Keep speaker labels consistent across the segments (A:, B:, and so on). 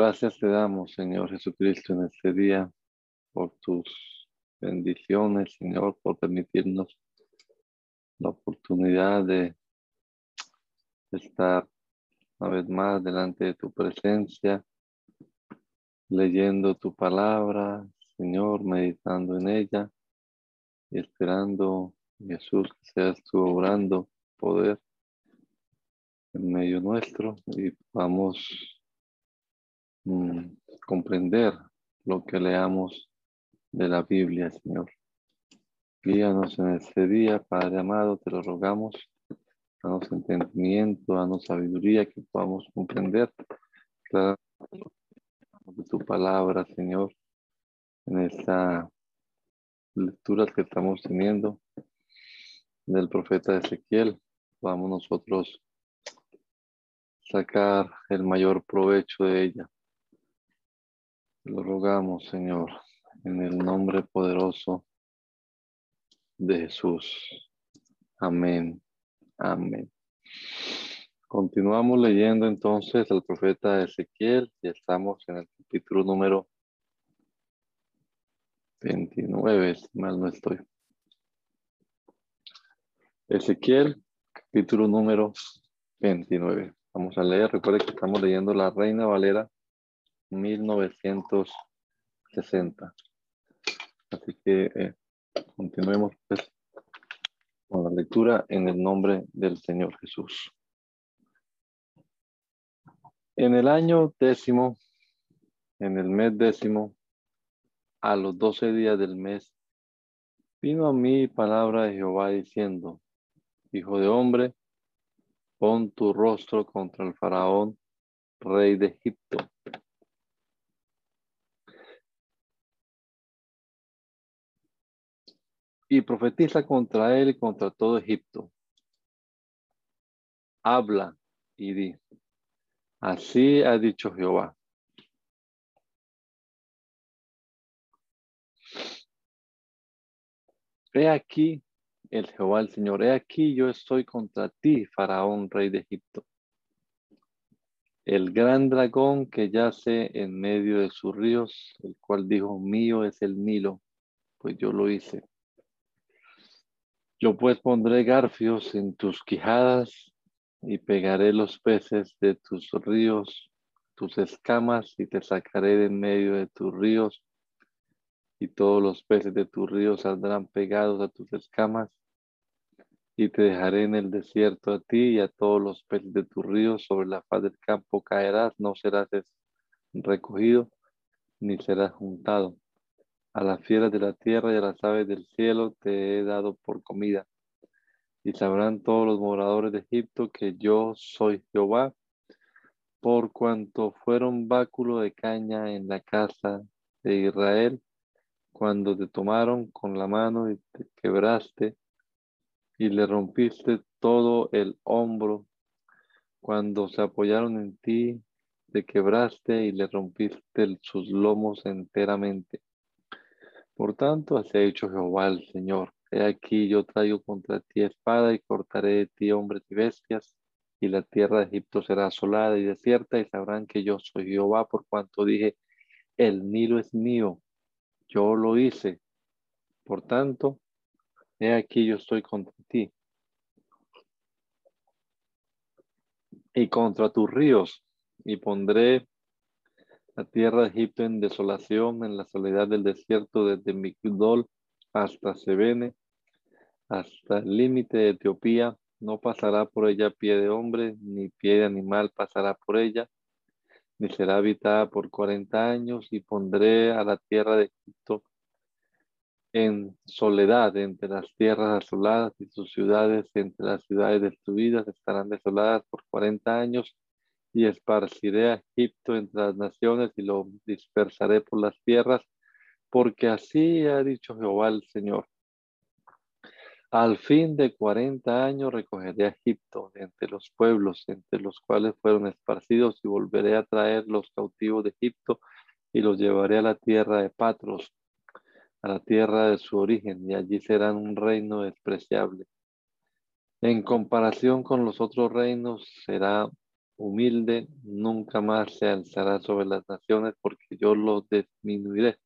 A: Gracias te damos, Señor Jesucristo, en este día por tus bendiciones, Señor, por permitirnos la oportunidad de estar una vez más delante de tu presencia, leyendo tu palabra, Señor, meditando en ella y esperando, Jesús, que seas tú obrando poder en medio nuestro y vamos Mm, comprender lo que leamos de la Biblia, Señor. Guíanos en este día, Padre amado, te lo rogamos. Danos entendimiento, danos sabiduría, que podamos comprender de tu palabra, Señor, en esta lectura que estamos teniendo del profeta Ezequiel. Podamos nosotros sacar el mayor provecho de ella lo rogamos, Señor, en el nombre poderoso de Jesús. Amén. Amén. Continuamos leyendo entonces al profeta Ezequiel y estamos en el capítulo número 29, si mal no estoy. Ezequiel, capítulo número 29. Vamos a leer, recuerden que estamos leyendo la Reina Valera 1960. Así que eh, continuemos pues, con la lectura en el nombre del Señor Jesús. En el año décimo, en el mes décimo, a los doce días del mes, vino a mí palabra de Jehová diciendo, Hijo de hombre, pon tu rostro contra el faraón, rey de Egipto, y profetiza contra él y contra todo Egipto. Habla y di, así ha dicho Jehová. He aquí el Jehová el Señor, he aquí yo estoy contra ti, Faraón, rey de Egipto. El gran dragón que yace en medio de sus ríos, el cual dijo, mío es el Nilo, pues yo lo hice. Yo pues pondré garfios en tus quijadas y pegaré los peces de tus ríos, tus escamas, y te sacaré de en medio de tus ríos, y todos los peces de tus ríos saldrán pegados a tus escamas, y te dejaré en el desierto a ti y a todos los peces de tus ríos, sobre la faz del campo caerás, no serás recogido, ni serás juntado. A las fieras de la tierra y a las aves del cielo te he dado por comida. Y sabrán todos los moradores de Egipto que yo soy Jehová, por cuanto fueron báculo de caña en la casa de Israel, cuando te tomaron con la mano y te quebraste y le rompiste todo el hombro, cuando se apoyaron en ti, te quebraste y le rompiste sus lomos enteramente. Por tanto, así ha dicho Jehová el Señor. He aquí yo traigo contra ti espada y cortaré de ti hombres y bestias, y la tierra de Egipto será asolada y desierta, y sabrán que yo soy Jehová, por cuanto dije, el Nilo es mío, yo lo hice. Por tanto, he aquí yo estoy contra ti. Y contra tus ríos, y pondré la tierra de Egipto en desolación, en la soledad del desierto, desde Migdol hasta Sebene, hasta el límite de Etiopía. No pasará por ella pie de hombre, ni pie de animal pasará por ella, ni será habitada por cuarenta años, y pondré a la tierra de Egipto en soledad entre las tierras asoladas y sus ciudades entre las ciudades destruidas estarán desoladas por cuarenta años y esparciré a Egipto entre las naciones y lo dispersaré por las tierras, porque así ha dicho Jehová el Señor. Al fin de cuarenta años recogeré a Egipto entre los pueblos entre los cuales fueron esparcidos y volveré a traer los cautivos de Egipto y los llevaré a la tierra de Patros, a la tierra de su origen, y allí serán un reino despreciable. En comparación con los otros reinos será humilde, nunca más se alzará sobre las naciones porque yo lo disminuiré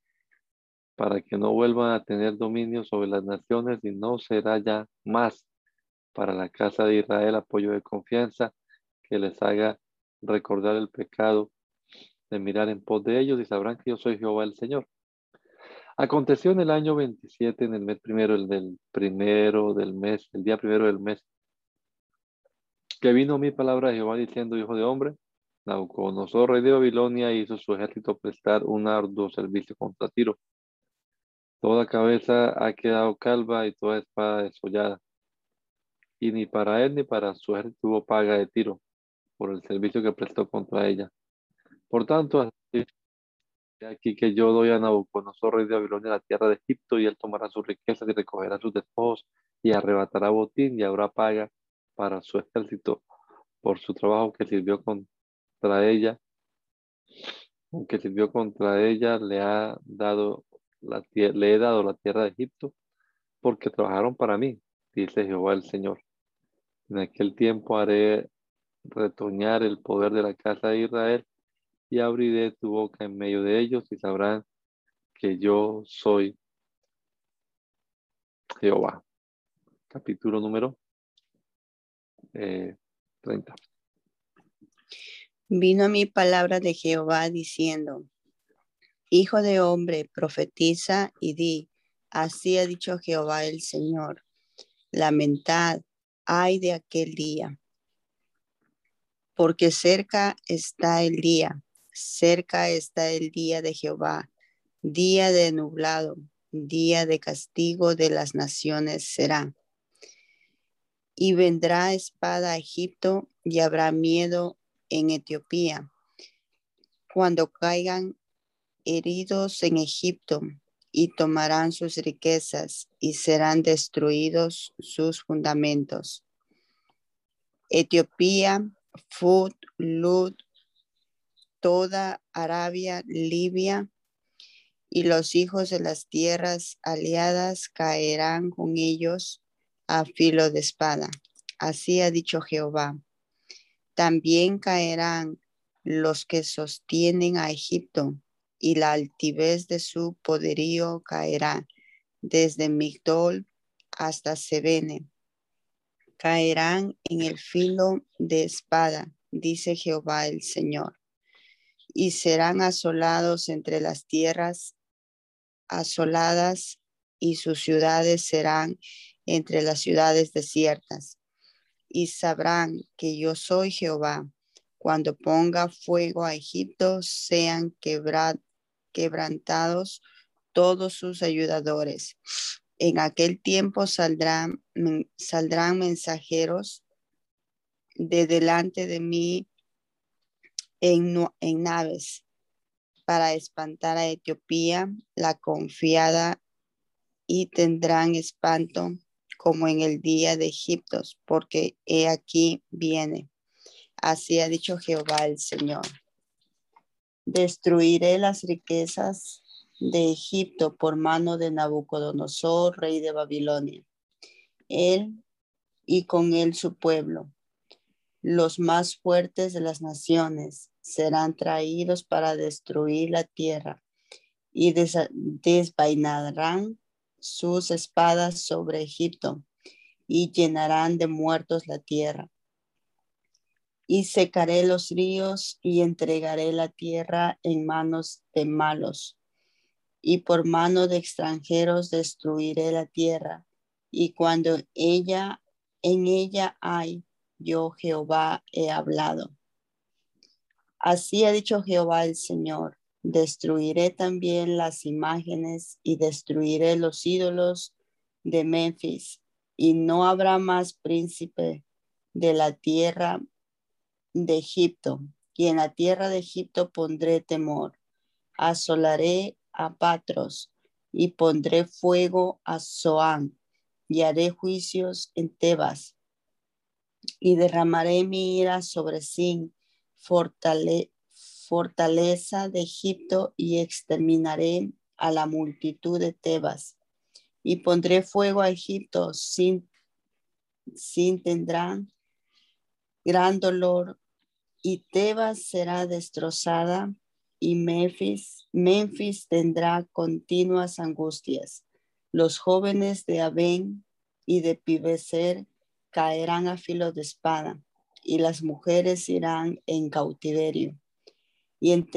A: para que no vuelvan a tener dominio sobre las naciones y no será ya más para la casa de Israel apoyo de confianza que les haga recordar el pecado de mirar en pos de ellos y sabrán que yo soy Jehová el Señor. Aconteció en el año 27, en el mes primero, el del primero del mes, el día primero del mes, que vino mi palabra de Jehová diciendo, hijo de hombre, Nabucodonosor, rey de Babilonia, hizo su ejército prestar un arduo servicio contra Tiro. Toda cabeza ha quedado calva y toda espada desollada. Y ni para él ni para su ejército hubo paga de Tiro por el servicio que prestó contra ella. Por tanto, aquí que yo doy a Nabucodonosor, rey de Babilonia, la tierra de Egipto, y él tomará sus riquezas y recogerá sus despojos y arrebatará botín y habrá paga para su ejército por su trabajo que sirvió contra ella, que sirvió contra ella, le ha dado la le he dado la tierra de Egipto, porque trabajaron para mí, dice Jehová el Señor. En aquel tiempo haré retoñar el poder de la casa de Israel y abriré tu boca en medio de ellos y sabrán que yo soy Jehová. Capítulo número 30. Eh,
B: Vino a mi palabra de Jehová diciendo, Hijo de hombre, profetiza y di, así ha dicho Jehová el Señor, lamentad, ay de aquel día, porque cerca está el día, cerca está el día de Jehová, día de nublado, día de castigo de las naciones será y vendrá espada a Egipto y habrá miedo en Etiopía. Cuando caigan heridos en Egipto y tomarán sus riquezas y serán destruidos sus fundamentos. Etiopía, Fut, Lud, toda Arabia, Libia y los hijos de las tierras aliadas caerán con ellos a filo de espada. Así ha dicho Jehová. También caerán los que sostienen a Egipto, y la altivez de su poderío caerá desde Migdol hasta Sebene. Caerán en el filo de espada, dice Jehová el Señor, y serán asolados entre las tierras asoladas, y sus ciudades serán entre las ciudades desiertas, y sabrán que yo soy Jehová. Cuando ponga fuego a Egipto, sean quebrantados todos sus ayudadores. En aquel tiempo saldrán, saldrán mensajeros de delante de mí en, en naves para espantar a Etiopía, la confiada, y tendrán espanto como en el día de Egipto, porque he aquí viene. Así ha dicho Jehová el Señor. Destruiré las riquezas de Egipto por mano de Nabucodonosor, rey de Babilonia. Él y con él su pueblo. Los más fuertes de las naciones serán traídos para destruir la tierra y desvainarán sus espadas sobre Egipto y llenarán de muertos la tierra. Y secaré los ríos y entregaré la tierra en manos de malos. Y por mano de extranjeros destruiré la tierra. Y cuando ella, en ella hay, yo Jehová he hablado. Así ha dicho Jehová el Señor. Destruiré también las imágenes y destruiré los ídolos de Memphis, y no habrá más príncipe de la tierra de Egipto, y en la tierra de Egipto pondré temor. Asolaré a Patros y pondré fuego a Zoán y haré juicios en Tebas y derramaré mi ira sobre Sin, fortaleza de Egipto y exterminaré a la multitud de Tebas y pondré fuego a Egipto sin, sin tendrán gran dolor y Tebas será destrozada y Memphis, Memphis tendrá continuas angustias. Los jóvenes de Abén y de Pibeser caerán a filo de espada y las mujeres irán en cautiverio. Y en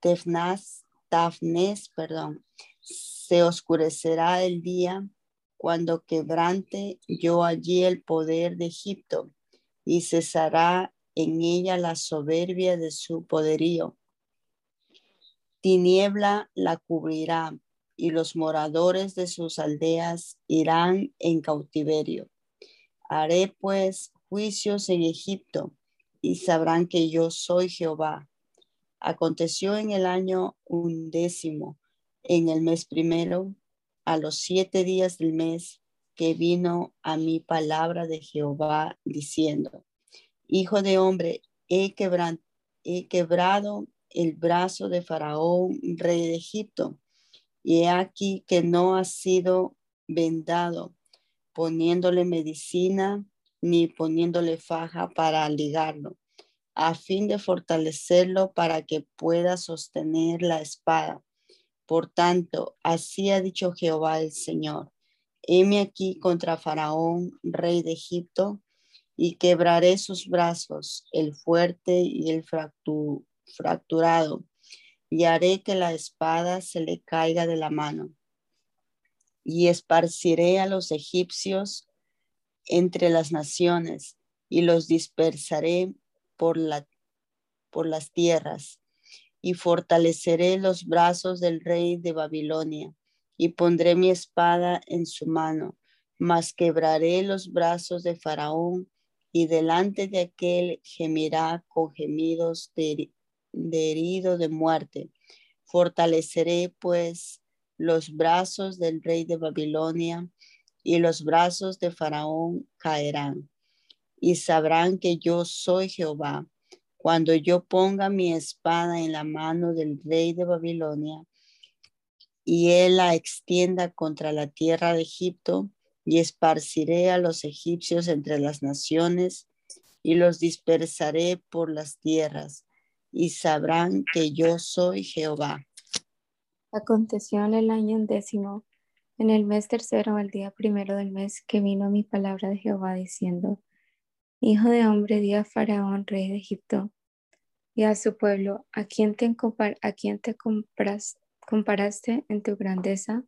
B: Tefnas, Tafnes, perdón, se oscurecerá el día cuando quebrante yo allí el poder de Egipto y cesará en ella la soberbia de su poderío Tiniebla la cubrirá y los moradores de sus aldeas irán en cautiverio. Haré pues juicios en Egipto y sabrán que yo soy Jehová. Aconteció en el año undécimo, en el mes primero, a los siete días del mes, que vino a mi palabra de Jehová diciendo, Hijo de hombre, he, he quebrado el brazo de Faraón, rey de Egipto, y he aquí que no ha sido vendado, poniéndole medicina ni poniéndole faja para ligarlo, a fin de fortalecerlo para que pueda sostener la espada. Por tanto, así ha dicho Jehová el Señor, heme aquí contra Faraón, rey de Egipto, y quebraré sus brazos, el fuerte y el fracturado fracturado, y haré que la espada se le caiga de la mano. Y esparciré a los egipcios entre las naciones, y los dispersaré por, la, por las tierras, y fortaleceré los brazos del rey de Babilonia, y pondré mi espada en su mano, mas quebraré los brazos de Faraón, y delante de aquel gemirá con gemidos de herido de muerte. Fortaleceré pues los brazos del rey de Babilonia y los brazos de Faraón caerán. Y sabrán que yo soy Jehová cuando yo ponga mi espada en la mano del rey de Babilonia y él la extienda contra la tierra de Egipto y esparciré a los egipcios entre las naciones y los dispersaré por las tierras y sabrán que yo soy Jehová.
C: Aconteció en el año undécimo, en el mes tercero, al día primero del mes, que vino mi palabra de Jehová diciendo, Hijo de hombre, di a Faraón, rey de Egipto, y a su pueblo, ¿a quién te, compras, comparaste en tu grandeza?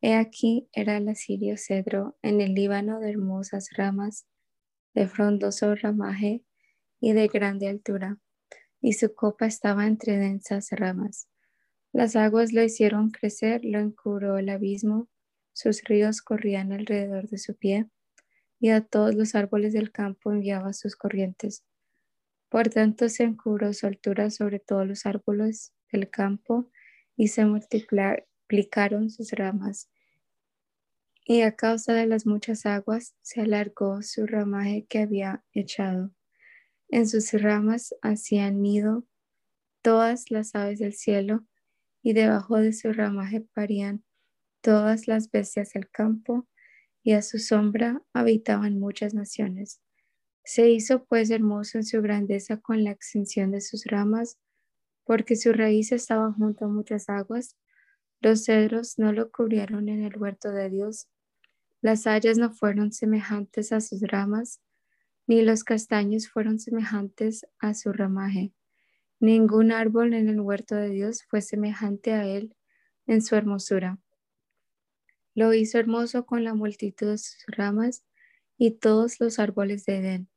C: He aquí era el asirio cedro en el Líbano de hermosas ramas, de frondoso ramaje y de grande altura y su copa estaba entre densas ramas. Las aguas lo hicieron crecer, lo encubró el abismo, sus ríos corrían alrededor de su pie, y a todos los árboles del campo enviaba sus corrientes. Por tanto se encubró su altura sobre todos los árboles del campo, y se multiplicaron sus ramas. Y a causa de las muchas aguas se alargó su ramaje que había echado. En sus ramas hacían nido todas las aves del cielo, y debajo de su ramaje parían todas las bestias del campo, y a su sombra habitaban muchas naciones. Se hizo pues hermoso en su grandeza con la extensión de sus ramas, porque su raíz estaba junto a muchas aguas. Los cedros no lo cubrieron en el huerto de Dios. Las hayas no fueron semejantes a sus ramas, ni los castaños fueron semejantes a su ramaje. Ningún árbol en el huerto de Dios fue semejante a él en su hermosura. Lo hizo hermoso con la multitud de sus ramas y todos los árboles de Edén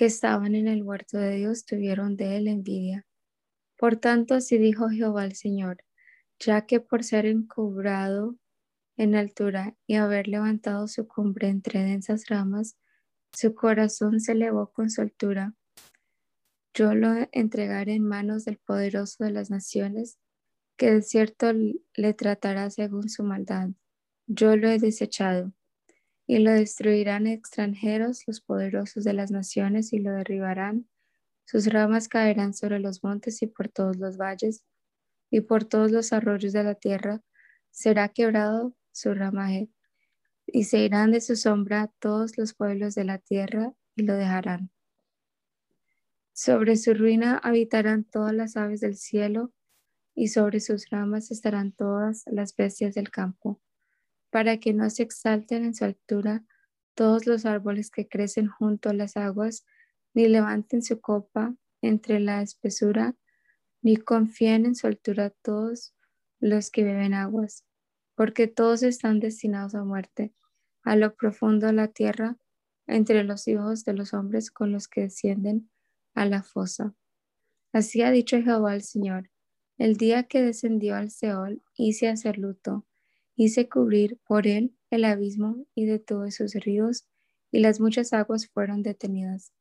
C: que estaban en el huerto de Dios tuvieron de él envidia. Por tanto, así dijo Jehová el Señor, ya que por ser encubrado en altura y haber levantado su cumbre entre densas ramas, su corazón se elevó con su altura. Yo lo entregaré en manos del poderoso de las naciones, que de cierto le tratará según su maldad. Yo lo he desechado y lo destruirán extranjeros, los poderosos de las naciones, y lo derribarán. Sus ramas caerán sobre los montes y por todos los valles, y por todos los arroyos de la tierra será quebrado su ramaje, y se irán de su sombra todos los pueblos de la tierra y lo dejarán. Sobre su ruina habitarán todas las aves del cielo, y sobre sus ramas estarán todas las bestias del campo para que no se exalten en su altura todos los árboles que crecen junto a las aguas, ni levanten su copa entre la espesura, ni confíen en su altura todos los que beben aguas, porque todos están destinados a muerte, a lo profundo de la tierra, entre los hijos de los hombres con los que descienden a la fosa. Así ha dicho Jehová el Señor, el día que descendió al Seol hice hacer luto, Hice cubrir por él el abismo y de todos sus ríos, y las muchas aguas fueron detenidas.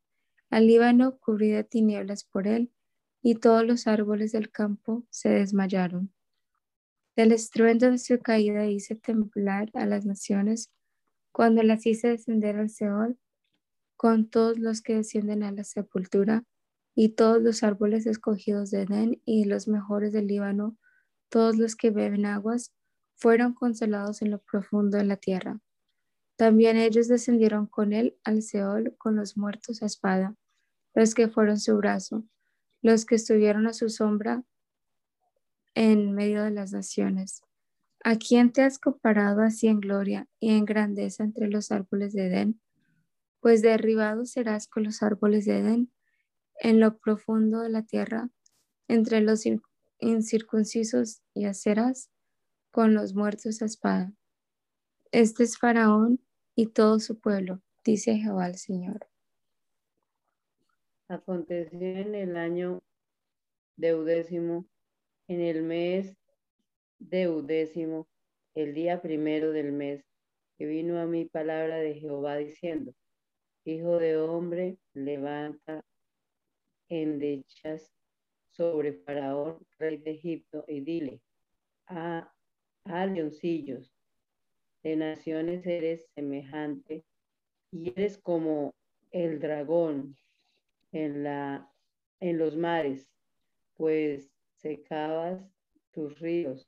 C: Al Líbano cubrí de tinieblas por él, y todos los árboles del campo se desmayaron. Del estruendo de su caída hice temblar a las naciones, cuando las hice descender al Seol, con todos los que descienden a la sepultura, y todos los árboles escogidos de Edén y los mejores del Líbano, todos los que beben aguas, fueron consolados en lo profundo de la tierra. También ellos descendieron con él al Seol con los muertos a espada, los que fueron su brazo, los que estuvieron a su sombra en medio de las naciones. ¿A quién te has comparado así en gloria y en grandeza entre los árboles de Edén? Pues derribado serás con los árboles de Edén en lo profundo de la tierra, entre los incircuncisos y acerás con los muertos a espada. Este es Faraón y todo su pueblo, dice Jehová el Señor.
D: Aconteció en el año deudécimo, en el mes deudécimo, el día primero del mes, que vino a mi palabra de Jehová diciendo, Hijo de hombre, levanta endechas sobre Faraón, rey de Egipto, y dile, a Leoncillos, de naciones eres semejante y eres como el dragón en, la, en los mares, pues secabas tus ríos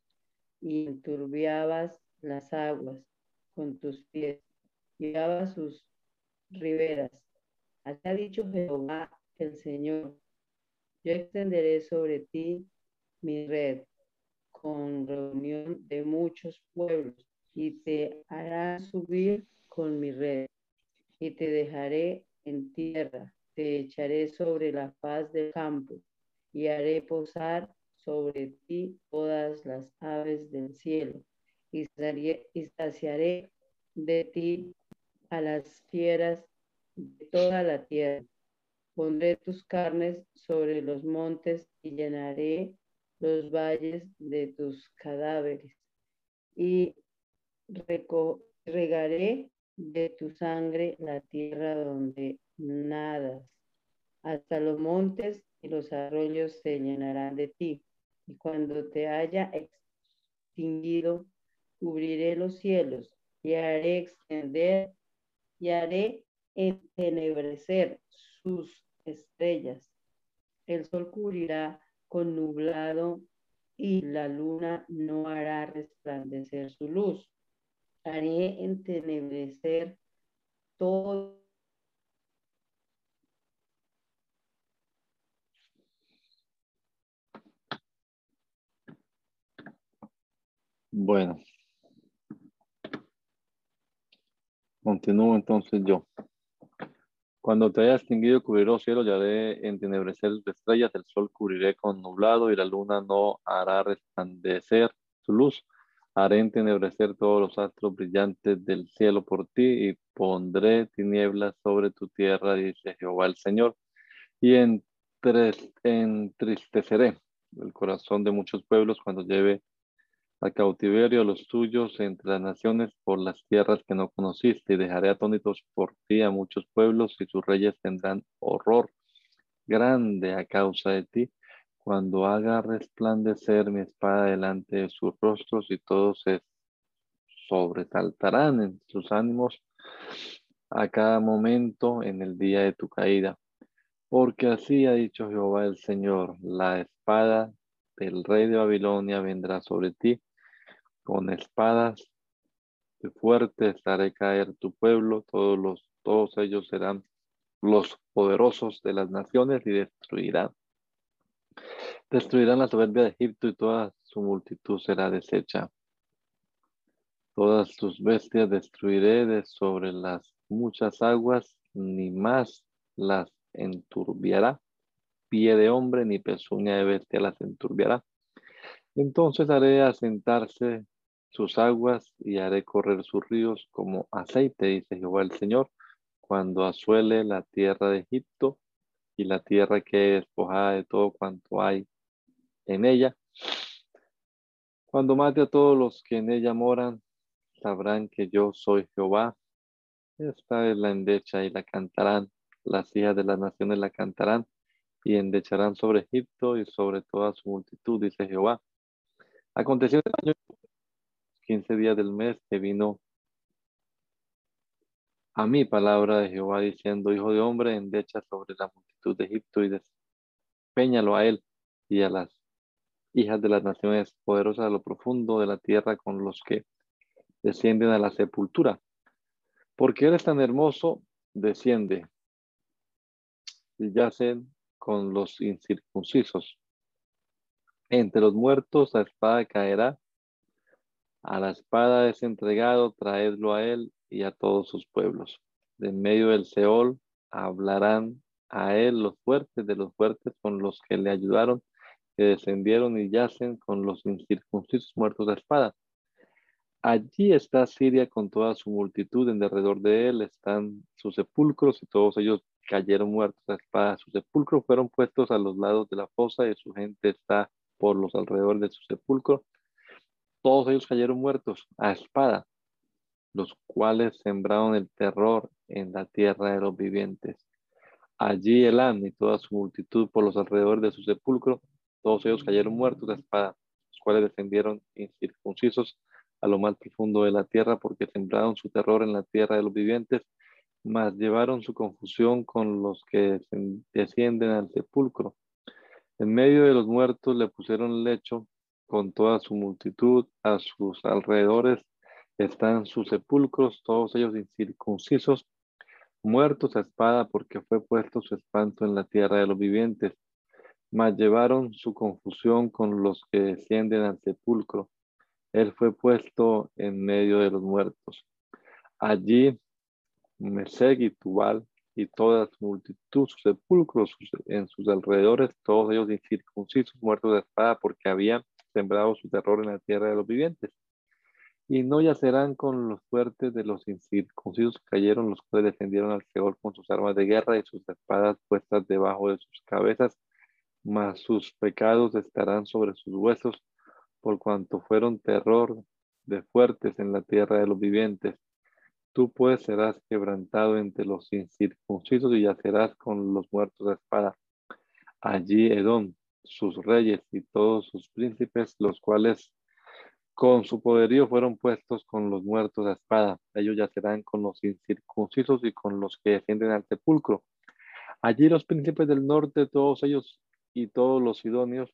D: y enturbiabas las aguas con tus pies, llevabas sus riberas. Así ha dicho Jehová el Señor, yo extenderé sobre ti mi red con reunión de muchos pueblos y te hará subir con mi red y te dejaré en tierra, te echaré sobre la faz del campo y haré posar sobre ti todas las aves del cielo y, saciaré de ti a las fieras de toda la tierra. Pondré tus carnes sobre los montes y llenaré los valles de tus cadáveres y regaré de tu sangre la tierra donde nadas. Hasta los montes y los arroyos se llenarán de ti. Y cuando te haya extinguido, cubriré los cielos y haré extender y haré entenebrecer sus estrellas. El sol cubrirá con nublado y la luna no hará resplandecer su luz. Haré entenebrecer todo.
A: Bueno. Continúo entonces yo. Cuando te haya extinguido, cubriré los cielos y haré entenebrecer estrellas, el sol cubriré con nublado y la luna no hará resplandecer su luz. Haré entenebrecer todos los astros brillantes del cielo por ti y pondré tinieblas sobre tu tierra, dice Jehová el Señor. Y entristeceré el corazón de muchos pueblos cuando lleve a cautiverio a los tuyos entre las naciones por las tierras que no conociste y dejaré atónitos por ti a muchos pueblos y sus reyes tendrán horror grande a causa de ti cuando haga resplandecer mi espada delante de sus rostros y todos se sobresaltarán en sus ánimos a cada momento en el día de tu caída. Porque así ha dicho Jehová el Señor, la espada del rey de Babilonia vendrá sobre ti, con espadas fuertes haré caer tu pueblo, todos, los, todos ellos serán los poderosos de las naciones y destruirán. Destruirán la soberbia de Egipto y toda su multitud será deshecha. Todas tus bestias destruiré de sobre las muchas aguas, ni más las enturbiará. Pie de hombre ni pezuña de bestia las enturbiará. Entonces haré asentarse sus aguas y haré correr sus ríos como aceite, dice Jehová el Señor, cuando asuele la tierra de Egipto y la tierra que es despojada de todo cuanto hay en ella. Cuando mate a todos los que en ella moran, sabrán que yo soy Jehová. Esta es la endecha y la cantarán. Las hijas de las naciones la cantarán y endecharán sobre Egipto y sobre toda su multitud, dice Jehová. Aconteció el año 15 días del mes que vino a mí palabra de Jehová diciendo, hijo de hombre, endecha sobre la multitud de Egipto y despeñalo a él y a las hijas de las naciones poderosas a lo profundo de la tierra con los que descienden a la sepultura. Porque eres tan hermoso, desciende y yacen con los incircuncisos. Entre los muertos la espada caerá, a la espada es entregado, traedlo a él y a todos sus pueblos. De medio del Seol hablarán a él los fuertes de los fuertes con los que le ayudaron, que descendieron y yacen con los incircuncisos muertos de espada. Allí está Siria con toda su multitud, en derredor de él están sus sepulcros y todos ellos cayeron muertos a espada. Sus sepulcros fueron puestos a los lados de la fosa y su gente está por los alrededores de su sepulcro. Todos ellos cayeron muertos a espada, los cuales sembraron el terror en la tierra de los vivientes. Allí Elán y toda su multitud por los alrededores de su sepulcro, todos ellos cayeron muertos a espada, los cuales descendieron incircuncisos a lo más profundo de la tierra, porque sembraron su terror en la tierra de los vivientes, mas llevaron su confusión con los que descienden al sepulcro. En medio de los muertos le pusieron lecho con toda su multitud, a sus alrededores están sus sepulcros, todos ellos incircuncisos, muertos a espada, porque fue puesto su espanto en la tierra de los vivientes. Mas llevaron su confusión con los que descienden al sepulcro él fue puesto en medio de los muertos. Allí Meseg y Tubal y toda su multitud, sus sepulcros en sus alrededores, todos ellos incircuncisos, muertos de espada, porque habían sembrado su terror en la tierra de los vivientes. Y no yacerán con los fuertes de los incircuncisos que cayeron, los cuales defendieron al Seol con sus armas de guerra y sus espadas puestas debajo de sus cabezas, mas sus pecados estarán sobre sus huesos por cuanto fueron terror de fuertes en la tierra de los vivientes. Tú pues serás quebrantado entre los incircuncisos y yacerás con los muertos de espada. Allí Edom, sus reyes y todos sus príncipes, los cuales con su poderío fueron puestos con los muertos de espada. Ellos yacerán con los incircuncisos y con los que descienden al sepulcro. Allí los príncipes del norte, todos ellos y todos los idóneos,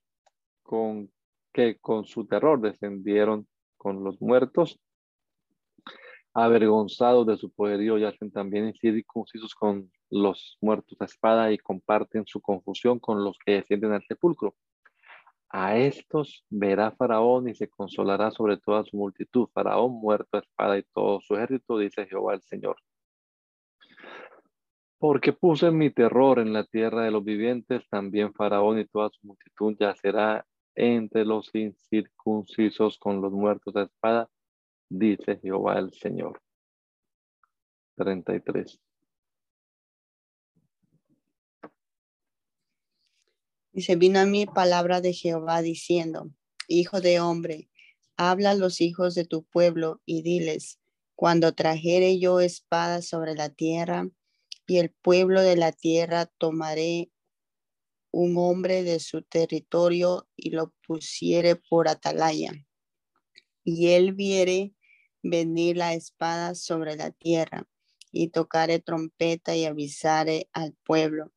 A: con que con su terror descendieron con los muertos, avergonzados de su poderío, yacen también incircuncisos con los muertos a espada y comparten su confusión con los que descienden al sepulcro. A estos verá Faraón y se consolará sobre toda su multitud. Faraón muerto a espada y todo su ejército, dice Jehová el Señor. Porque puse mi terror en la tierra de los vivientes, también Faraón y toda su multitud yacerá entre los incircuncisos con los muertos de espada, dice Jehová el Señor. 33.
B: Se vino a mí palabra de Jehová diciendo, Hijo de hombre, habla a los hijos de tu pueblo y diles, cuando trajere yo espada sobre la tierra, y el pueblo de la tierra tomaré un hombre de su territorio y lo pusiere por atalaya. Y él viere venir la espada sobre la tierra y tocare trompeta y avisare al pueblo.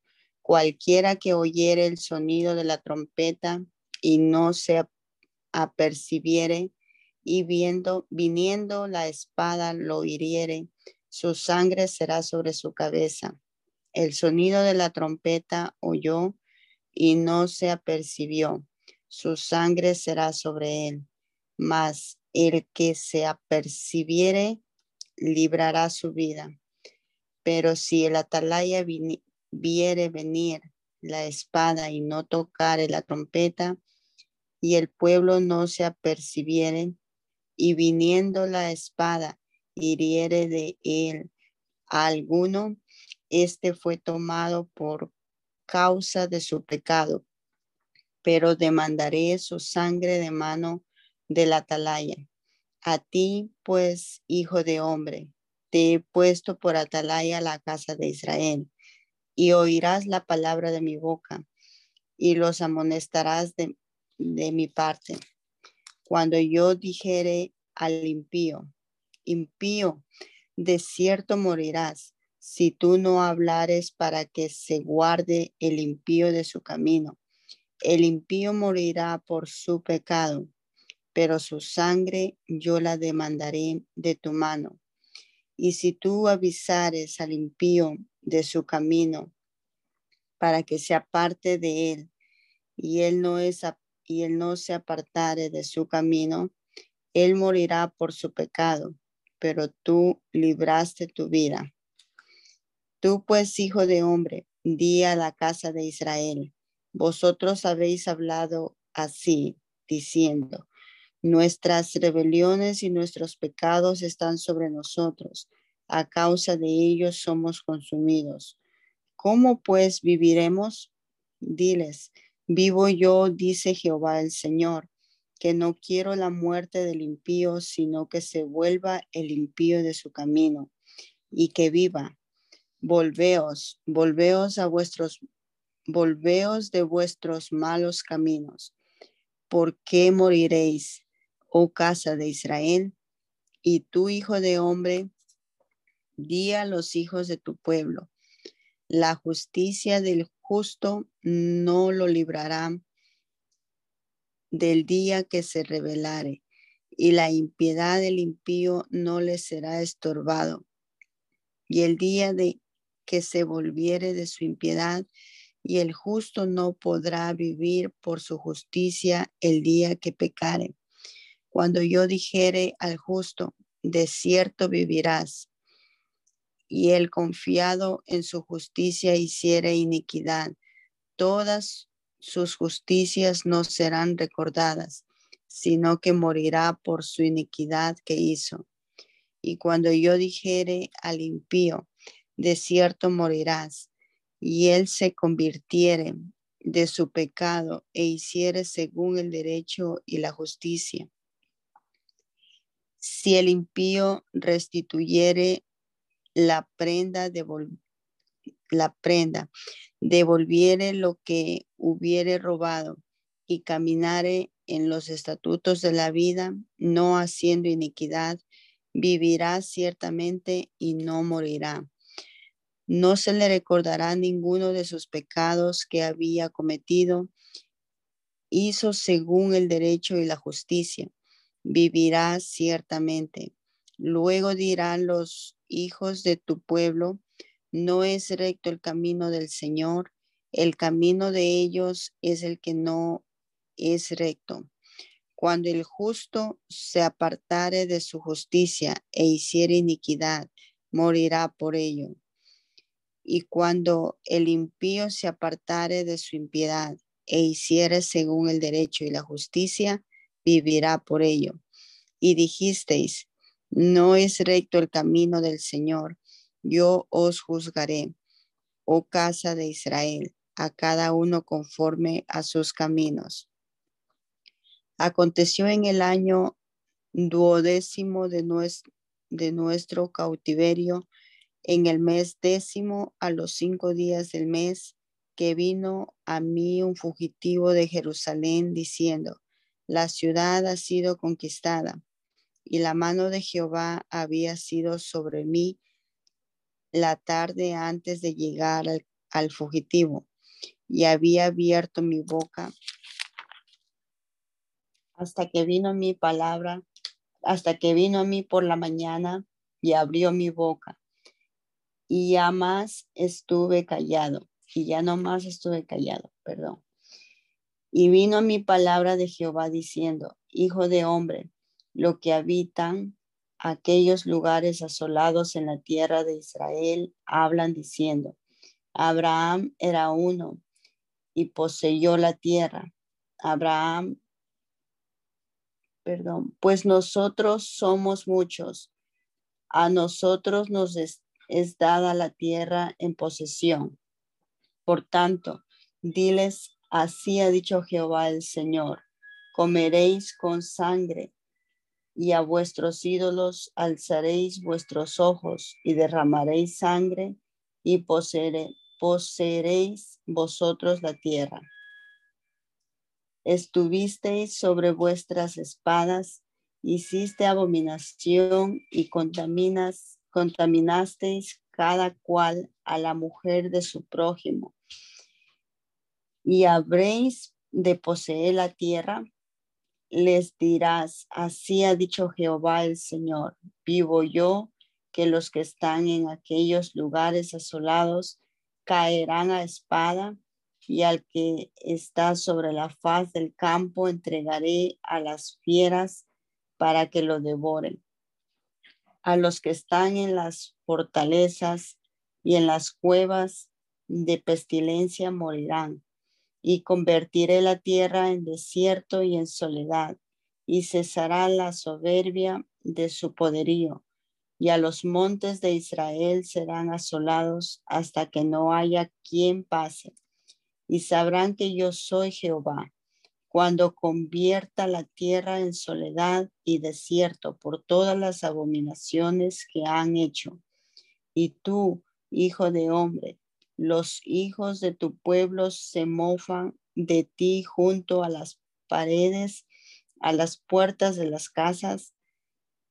B: Cualquiera que oyere el sonido de la trompeta y no se apercibiere y viendo, viniendo la espada lo hiriere, su sangre será sobre su cabeza. El sonido de la trompeta oyó y no se apercibió, su sangre será sobre él. Mas el que se apercibiere librará su vida. Pero si el atalaya viere venir la espada y no tocare la trompeta, y el pueblo no se apercibiere, y viniendo la espada hiriere de él a alguno, este fue tomado por causa de su pecado, pero demandaré su sangre de mano del atalaya. A ti, pues, hijo de hombre, te he puesto por atalaya la casa de Israel, y oirás la palabra de mi boca, y los amonestarás de, de mi parte. Cuando yo dijere al impío, impío, de cierto morirás, si tú no hablares para que se guarde el impío de su camino. El impío morirá por su pecado, pero su sangre yo la demandaré de tu mano. Y si tú avisares al impío de su camino para que se aparte de él, y él no es y él no se apartare de su camino, él morirá por su pecado, pero tú libraste tu vida. Tú pues, hijo de hombre, di a la casa de Israel, vosotros habéis hablado así, diciendo, nuestras rebeliones y nuestros pecados están sobre nosotros, a causa de ellos somos consumidos. ¿Cómo pues viviremos? Diles, vivo yo, dice Jehová el Señor, que no quiero la muerte del impío, sino que se vuelva el impío de su camino y que viva Volveos, volveos a vuestros, volveos de vuestros malos caminos. ¿Por qué moriréis, oh casa de Israel? Y tú, hijo de hombre, di a los hijos de tu pueblo, la justicia del justo no lo librará del día que se revelare, y la impiedad del impío no le será estorbado. Y el día de que se volviere de su impiedad, y el justo no podrá vivir por su justicia el día que pecare. Cuando yo dijere al justo, de cierto vivirás, y el confiado en su justicia hiciere iniquidad, todas sus justicias no serán recordadas, sino que morirá por su iniquidad que hizo. Y cuando yo dijere al impío, de cierto morirás, y él se convirtiere de su pecado e hiciere según el derecho y la justicia. Si el impío restituyere la prenda, la prenda, devolviere lo que hubiere robado y caminare en los estatutos de la vida, no haciendo iniquidad, vivirá ciertamente y no morirá no se le recordará ninguno de sus pecados que había cometido. Hizo según el derecho y la justicia. Vivirá ciertamente. Luego dirán los hijos de tu pueblo, no es recto el camino del Señor, el camino de ellos es el que no es recto. Cuando el justo se apartare de su justicia e hiciere iniquidad, morirá por ello. Y cuando el impío se apartare de su impiedad e hiciere según el derecho y la justicia, vivirá por ello. Y dijisteis, no es recto el camino del Señor, yo os juzgaré, oh casa de Israel. a cada uno conforme a sus caminos. Aconteció en el año duodécimo de de nuestro cautiverio, en el mes décimo, a los cinco días del mes, que vino a mí un fugitivo de Jerusalén diciendo, la ciudad ha sido conquistada y la mano de Jehová había sido sobre mí la tarde antes de llegar al, fugitivo y había abierto mi boca hasta que vino mi palabra, hasta que vino a mí por la mañana y abrió mi boca. Y ya más estuve callado, y ya no más estuve callado, perdón. Y vino mi palabra de Jehová diciendo, Hijo de hombre, lo que habitan aquellos lugares asolados en la tierra de Israel hablan diciendo, Abraham era uno y poseyó la tierra. Abraham, perdón, pues nosotros somos muchos. A nosotros nos es, es dada la tierra en posesión. Por tanto, diles, así ha dicho Jehová el Señor, comeréis con sangre y a vuestros ídolos alzaréis vuestros ojos y derramaréis sangre y poseeréis vosotros la tierra. Estuvisteis sobre vuestras espadas, hiciste abominación y contaminas, contaminasteis cada cual a la mujer de su prójimo. Y habréis de poseer la tierra les dirás, así ha dicho Jehová el Señor, vivo yo, que los que están en aquellos lugares asolados caerán a espada, y al que está sobre la faz del campo entregaré a las fieras para que lo devoren. A los que están en las fortalezas y en las cuevas de pestilencia morirán y convertiré la tierra en desierto y en soledad, y cesará la soberbia de su poderío, y a los montes de Israel serán asolados hasta que no haya quien pase, y sabrán que yo soy Jehová, cuando convierta la tierra en soledad y desierto por todas las abominaciones que han hecho. Y tú, hijo de hombre, los hijos de tu pueblo se mofan de ti junto a las paredes, a las puertas de las casas,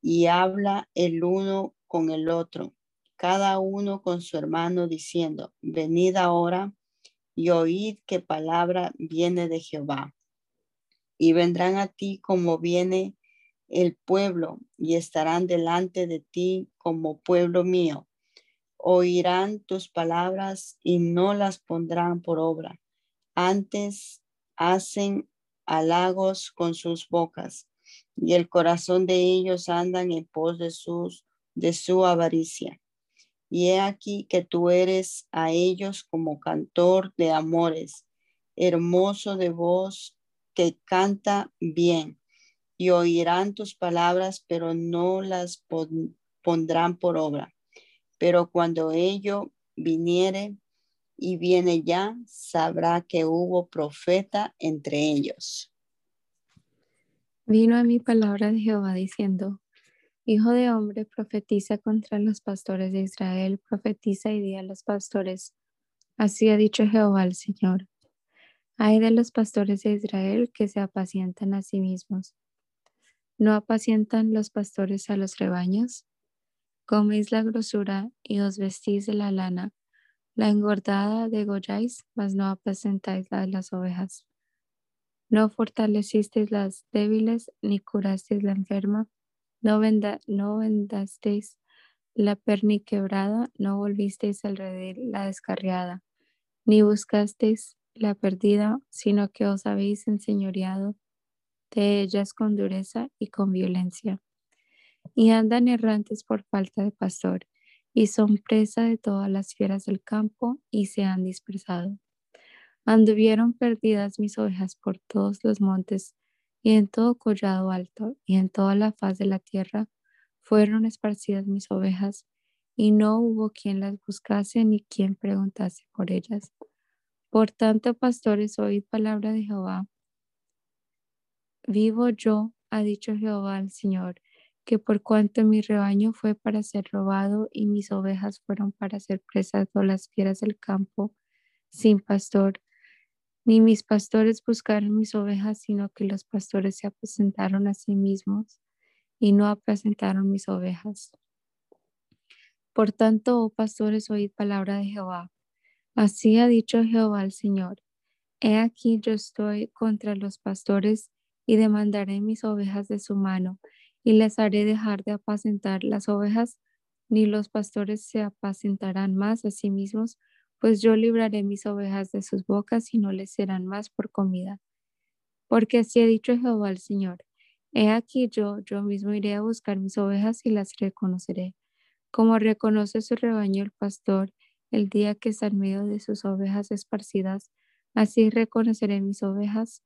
B: y habla el uno con el otro, cada uno con su hermano, diciendo, venid ahora y oíd qué palabra viene de Jehová. Y vendrán a ti como viene el pueblo, y estarán delante de ti como pueblo mío oirán tus palabras y no las pondrán por obra. Antes hacen halagos con sus bocas y el corazón de ellos andan en pos de, sus, de su avaricia. Y he aquí que tú eres a ellos como cantor de amores, hermoso de voz que canta bien. Y oirán tus palabras, pero no las pondrán por obra pero cuando ello viniere y viene ya, sabrá que hubo profeta entre ellos.
C: Vino a mi palabra de Jehová diciendo, Hijo de hombre, profetiza contra los pastores de Israel, profetiza y di a los pastores, así ha dicho Jehová el Señor. Hay de los pastores de Israel que se apacientan a sí mismos. ¿No apacientan los pastores a los rebaños? Coméis la grosura y os vestís de la lana. La engordada degolláis, mas no apacentáis la de las ovejas. No fortalecisteis las débiles, ni curasteis la enferma. No, no vendasteis la perniquebrada, no volvisteis al redil la descarriada, ni buscasteis la perdida, sino que os habéis enseñoreado de ellas con dureza y con violencia y andan errantes por falta de pastor, y son presa de todas las fieras del campo, y se han dispersado. Anduvieron perdidas mis ovejas por todos los montes, y en todo collado alto, y en toda la faz de la tierra, fueron esparcidas mis ovejas, y no hubo quien las buscase ni quien preguntase por ellas. Por tanto, pastores, oíd palabra de Jehová. Vivo yo, ha dicho Jehová al Señor, que por cuanto mi rebaño fue para ser robado y mis ovejas fueron para ser presas o las fieras del campo sin pastor, ni mis pastores buscaron mis ovejas, sino que los pastores se apacentaron a sí mismos y no apacentaron mis ovejas. Por tanto, oh pastores, oíd palabra de Jehová. Así ha dicho Jehová al Señor. He aquí yo estoy contra los pastores y demandaré mis ovejas de su mano y les haré dejar de apacentar las ovejas, ni los pastores se apacentarán más a sí mismos, pues yo libraré mis ovejas de sus bocas y no les serán más por comida. Porque así ha dicho Jehová al Señor. He aquí yo, yo mismo iré a buscar mis ovejas y las reconoceré, como reconoce su rebaño el pastor el día que está en de sus ovejas esparcidas, así reconoceré mis ovejas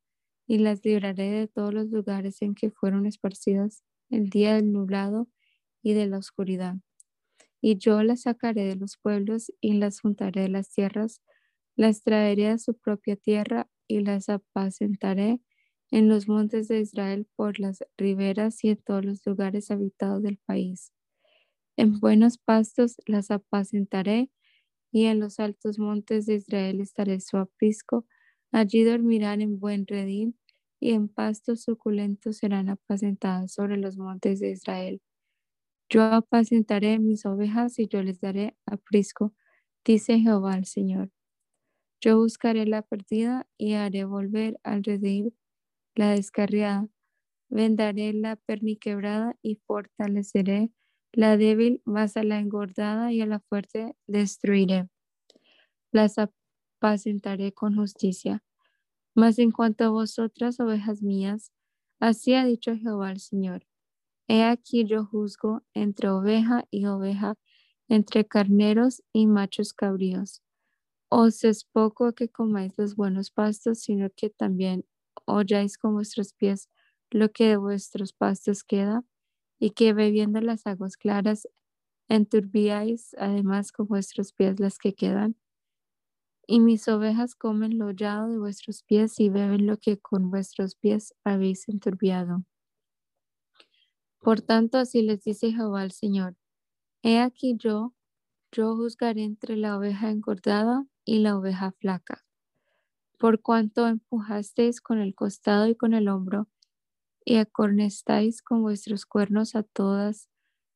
C: y las libraré de todos los lugares en que fueron esparcidas el día del nublado y de la oscuridad. Y yo las sacaré de los pueblos y las juntaré de las tierras, las traeré a su propia tierra y las apacentaré en los montes de Israel por las riberas y en todos los lugares habitados del país. En buenos pastos las apacentaré y en los altos montes de Israel estaré su aprisco. Allí dormirán en buen redil y en pastos suculentos serán apacentadas sobre los montes de Israel. Yo apacentaré mis ovejas y yo les daré aprisco, dice Jehová el Señor. Yo buscaré la perdida y haré volver al redil la descarriada. Vendaré la perniquebrada y fortaleceré la débil, más a la engordada y a la fuerte destruiré. Las apacentaré con justicia. Mas en cuanto a vosotras, ovejas mías, así ha dicho Jehová el Señor. He aquí yo juzgo entre oveja y oveja, entre carneros y machos cabríos. Os es poco que comáis los buenos pastos, sino que también holláis con vuestros pies lo que de vuestros pastos queda, y que bebiendo las aguas claras enturbiáis además con vuestros pies las que quedan. Y mis ovejas comen lo hollado de vuestros pies y beben lo que con vuestros pies habéis enturbiado. Por tanto, así les dice Jehová al Señor, he aquí yo, yo juzgaré entre la oveja engordada y la oveja flaca. Por cuanto empujasteis con el costado y con el hombro, y acornestáis con vuestros cuernos a todas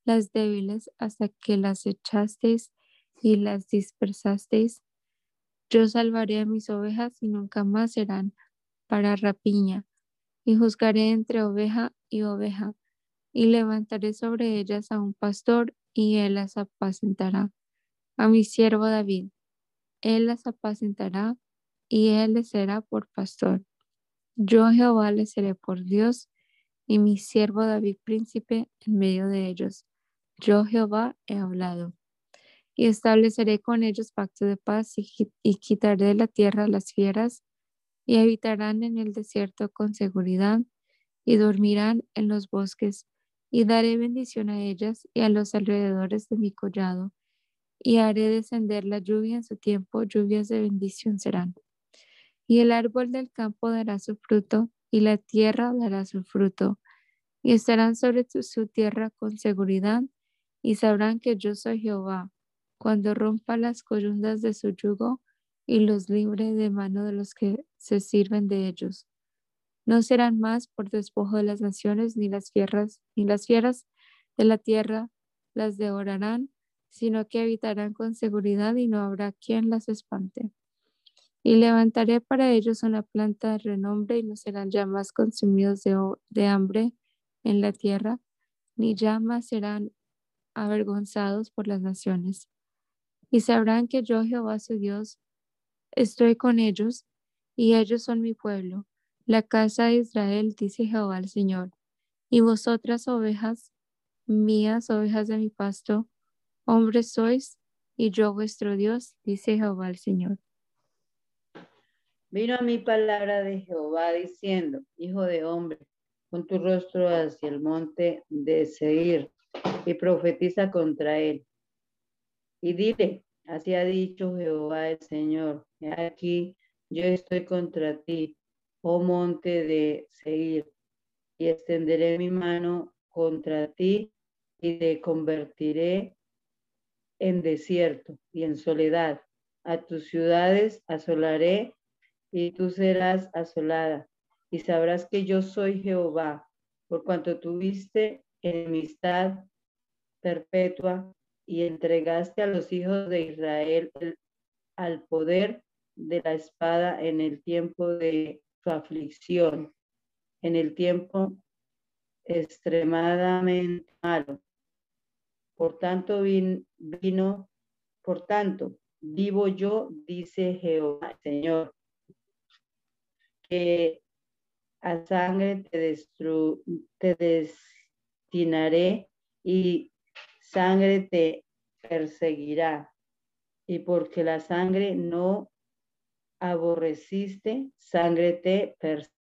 C: las débiles hasta que las echasteis y las dispersasteis, yo salvaré a mis ovejas y nunca más serán para rapiña, y juzgaré entre oveja y oveja, y levantaré sobre ellas a un pastor y él las apacentará. A mi siervo David, él las apacentará y él les será por pastor. Yo Jehová les seré por Dios y mi siervo David príncipe en medio de ellos. Yo Jehová he hablado. Y estableceré con ellos pacto de paz y, y quitaré de la tierra las fieras y habitarán en el desierto con seguridad y dormirán en los bosques y daré bendición a ellas y a los alrededores de mi collado, y haré descender la lluvia en su tiempo, lluvias de bendición serán. Y el árbol del campo dará su fruto, y la tierra dará su fruto, y estarán sobre su tierra con seguridad, y sabrán que yo soy Jehová, cuando rompa las coyundas de su yugo y los libre de mano de los que se sirven de ellos. No serán más por despojo de las naciones, ni las fieras, ni las fieras de la tierra las devorarán, sino que habitarán con seguridad y no habrá quien las espante. Y levantaré para ellos una planta de renombre y no serán ya más consumidos de, de hambre en la tierra, ni ya más serán avergonzados por las naciones. Y sabrán que yo, Jehová su Dios, estoy con ellos, y ellos son mi pueblo, la casa de Israel, dice Jehová el Señor, y vosotras ovejas mías, ovejas de mi pasto, hombres sois, y yo vuestro Dios, dice Jehová el Señor.
D: Vino a mi palabra de Jehová diciendo, Hijo de hombre, con tu rostro hacia el monte de Seir, y profetiza contra él. Y dile, así ha dicho Jehová el Señor, aquí yo estoy contra ti, oh monte de Seir, y extenderé mi mano contra ti y te convertiré en desierto y en soledad. A tus ciudades asolaré y tú serás asolada. Y sabrás que yo soy Jehová, por cuanto tuviste enemistad perpetua y entregaste a los hijos de Israel al poder de la espada en el tiempo de su aflicción, en el tiempo extremadamente malo. Por tanto vino, por tanto, vivo yo, dice Jehová, Señor, que a sangre te, destru te destinaré y sangre te perseguirá. Y porque la sangre no aborreciste, sangre te perseguirá.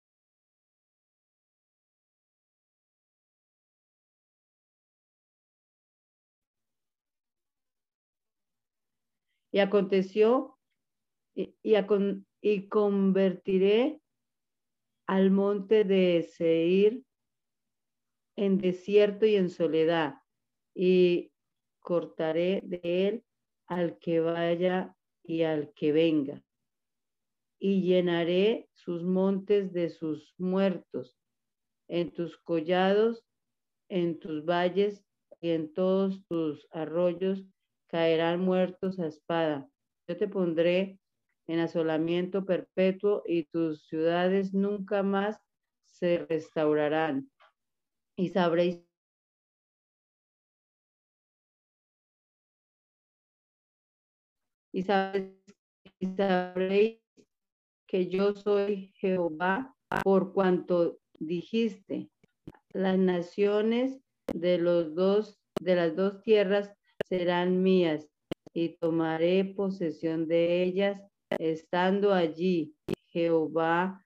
D: Y aconteció, y, y, convertiré al monte de Seir en desierto y en soledad, y cortaré de él al que vaya y al que venga, y llenaré sus montes de sus muertos, en tus collados, en tus valles y en todos tus arroyos caerán muertos a espada. Yo te pondré en asolamiento perpetuo y tus ciudades nunca más se restaurarán. Y sabréis y sabréis que yo soy Jehová por cuanto dijiste las naciones de los dos de las dos tierras serán mías y tomaré posesión de ellas estando allí Jehová.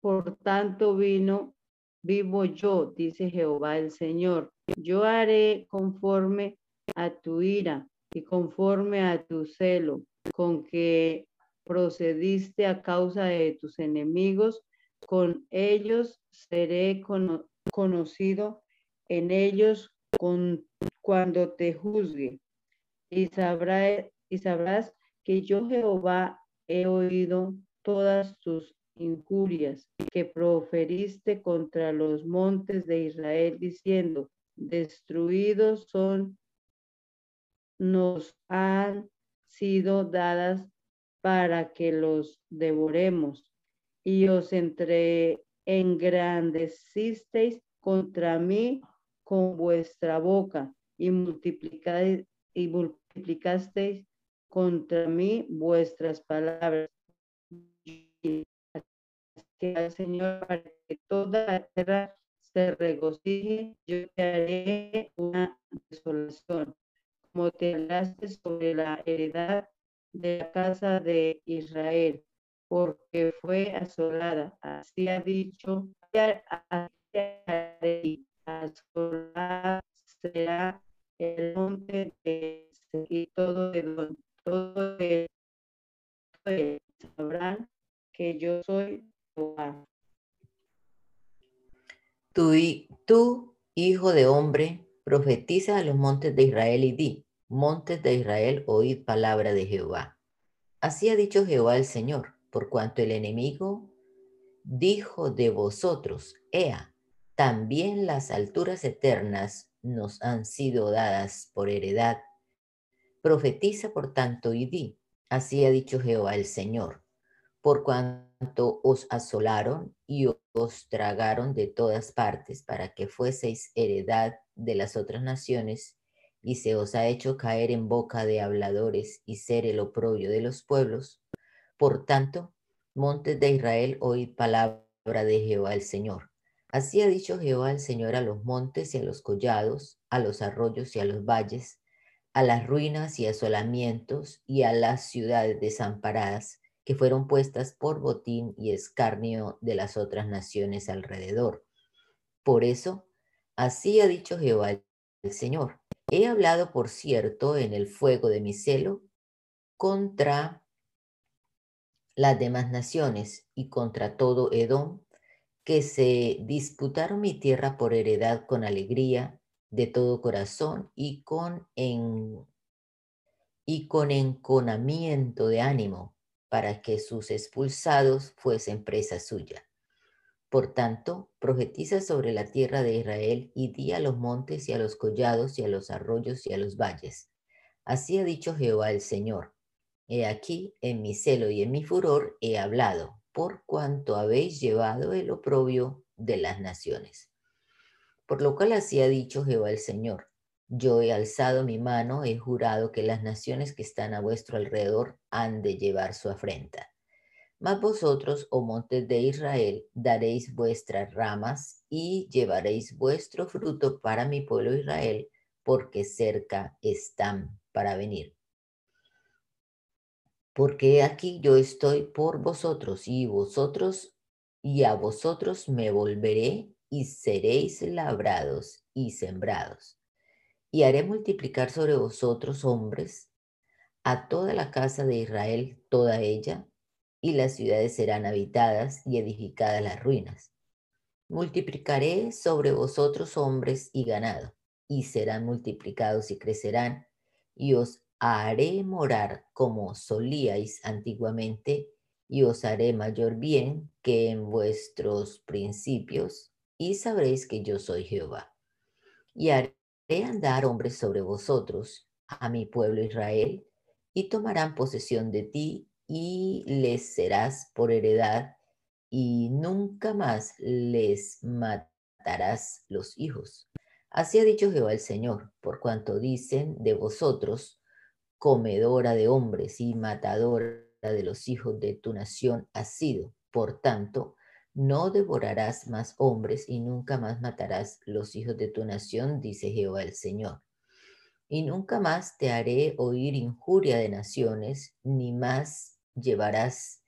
D: Por tanto vino, vivo yo, dice Jehová el Señor. Yo haré conforme a tu ira y conforme a tu celo, con que procediste a causa de tus enemigos, con ellos seré conocido en ellos con cuando te juzgue. Y, sabrá, y sabrás que yo Jehová he oído todas tus injurias que proferiste contra los montes de Israel, diciendo, destruidos son, nos han sido dadas para que los devoremos. Y os entre engrandecisteis contra mí con vuestra boca y multiplicasteis, y multiplicasteis contra mí vuestras palabras. Que al Señor para que toda la tierra se regocije, yo te haré una desolación, como sobre la heredad de la casa de Israel, porque fue asolada. Así ha dicho, asolada será el monte de y todo de todo de, sabrán que yo soy Jehová.
E: Tú, tú, hijo de hombre, profetiza a los montes de Israel y di, montes de Israel, oíd palabra de Jehová. Así ha dicho Jehová el Señor, por cuanto el enemigo dijo de vosotros, Ea, también las alturas eternas nos han sido dadas por heredad. Profetiza por tanto y di, así ha dicho Jehová el Señor, por cuanto os asolaron y os tragaron de todas partes para que fueseis heredad de las otras naciones, y se os ha hecho caer en boca de habladores y ser el oprobio de los pueblos. Por tanto, montes de Israel, oíd palabra de Jehová el Señor Así ha dicho Jehová el Señor a los montes y a los collados, a los arroyos y a los valles, a las ruinas y asolamientos y a las ciudades desamparadas que fueron puestas por botín y escarnio de las otras naciones alrededor. Por eso, así ha dicho Jehová el Señor. He hablado, por cierto, en el fuego de mi celo contra las demás naciones y contra todo Edom, que se disputaron mi tierra por heredad con alegría de todo corazón y con, en, y con enconamiento de ánimo, para que sus expulsados fuesen presa suya. Por tanto, profetiza sobre la tierra de Israel y di a los montes y a los collados y a los arroyos y a los valles. Así ha dicho Jehová el Señor. He aquí, en mi celo y en mi furor he hablado, por cuanto habéis llevado el oprobio de las naciones. Por lo cual así ha dicho Jehová el Señor. Yo he alzado mi mano, he jurado que las naciones que están a vuestro alrededor han de llevar su afrenta. Mas vosotros, oh montes de Israel, daréis vuestras ramas y llevaréis vuestro fruto para mi pueblo Israel, porque cerca están para venir. Porque aquí yo estoy por vosotros y vosotros y a vosotros me volveré y seréis labrados y sembrados y haré multiplicar sobre vosotros hombres a toda la casa de Israel, toda ella, y las ciudades serán habitadas y edificadas las ruinas. Multiplicaré sobre vosotros hombres y ganado, y serán multiplicados y crecerán, y os haré morar como solíais antiguamente, y os haré mayor bien que en vuestros principios, y sabréis que yo soy Jehová. Y haré andar hombres sobre vosotros, a mi pueblo Israel, y tomarán posesión de ti, y les serás por heredad, y nunca más les matarás los hijos. Así ha dicho Jehová el Señor, por cuanto dicen de vosotros, comedora de hombres y matadora de los hijos de tu nación has sido. Por tanto, no devorarás más hombres y nunca más matarás los hijos de tu nación, dice Jehová el Señor. Y nunca más te haré oír injuria de naciones, ni más llevarás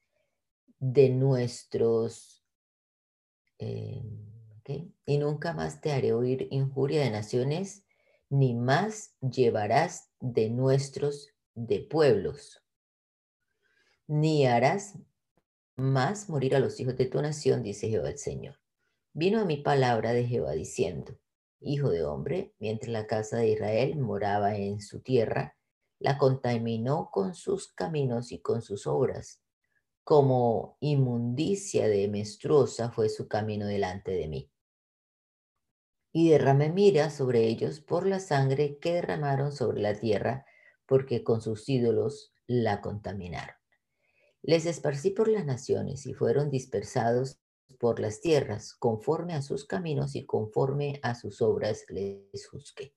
E: de nuestros... Eh, y nunca más te haré oír injuria de naciones, ni más llevarás de nuestros de pueblos, ni harás más morir a los hijos de tu nación, dice Jehová el Señor. Vino a mi palabra de Jehová diciendo, Hijo de hombre, mientras la casa de Israel moraba en su tierra, la contaminó con sus caminos y con sus obras. Como inmundicia de menstruosa fue su camino delante de mí. Y derramé mira sobre ellos por la sangre que derramaron sobre la tierra, porque con sus ídolos la contaminaron. Les esparcí por las naciones y fueron dispersados por las tierras, conforme a sus caminos y conforme a sus obras les juzgué.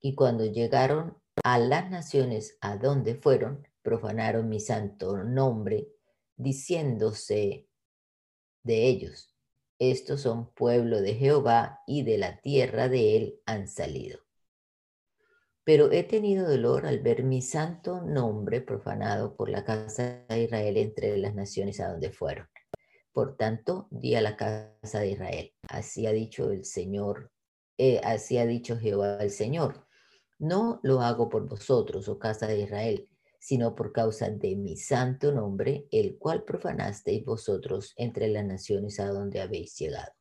E: Y cuando llegaron a las naciones a donde fueron, profanaron mi santo nombre, diciéndose de ellos, estos son pueblo de Jehová y de la tierra de él han salido pero he tenido dolor al ver mi santo nombre profanado por la casa de Israel entre las naciones a donde fueron. Por tanto, di a la casa de Israel, así ha dicho el Señor, eh, así ha dicho Jehová el Señor. No lo hago por vosotros, oh casa de Israel, sino por causa de mi santo nombre, el cual profanasteis vosotros entre las naciones a donde habéis llegado.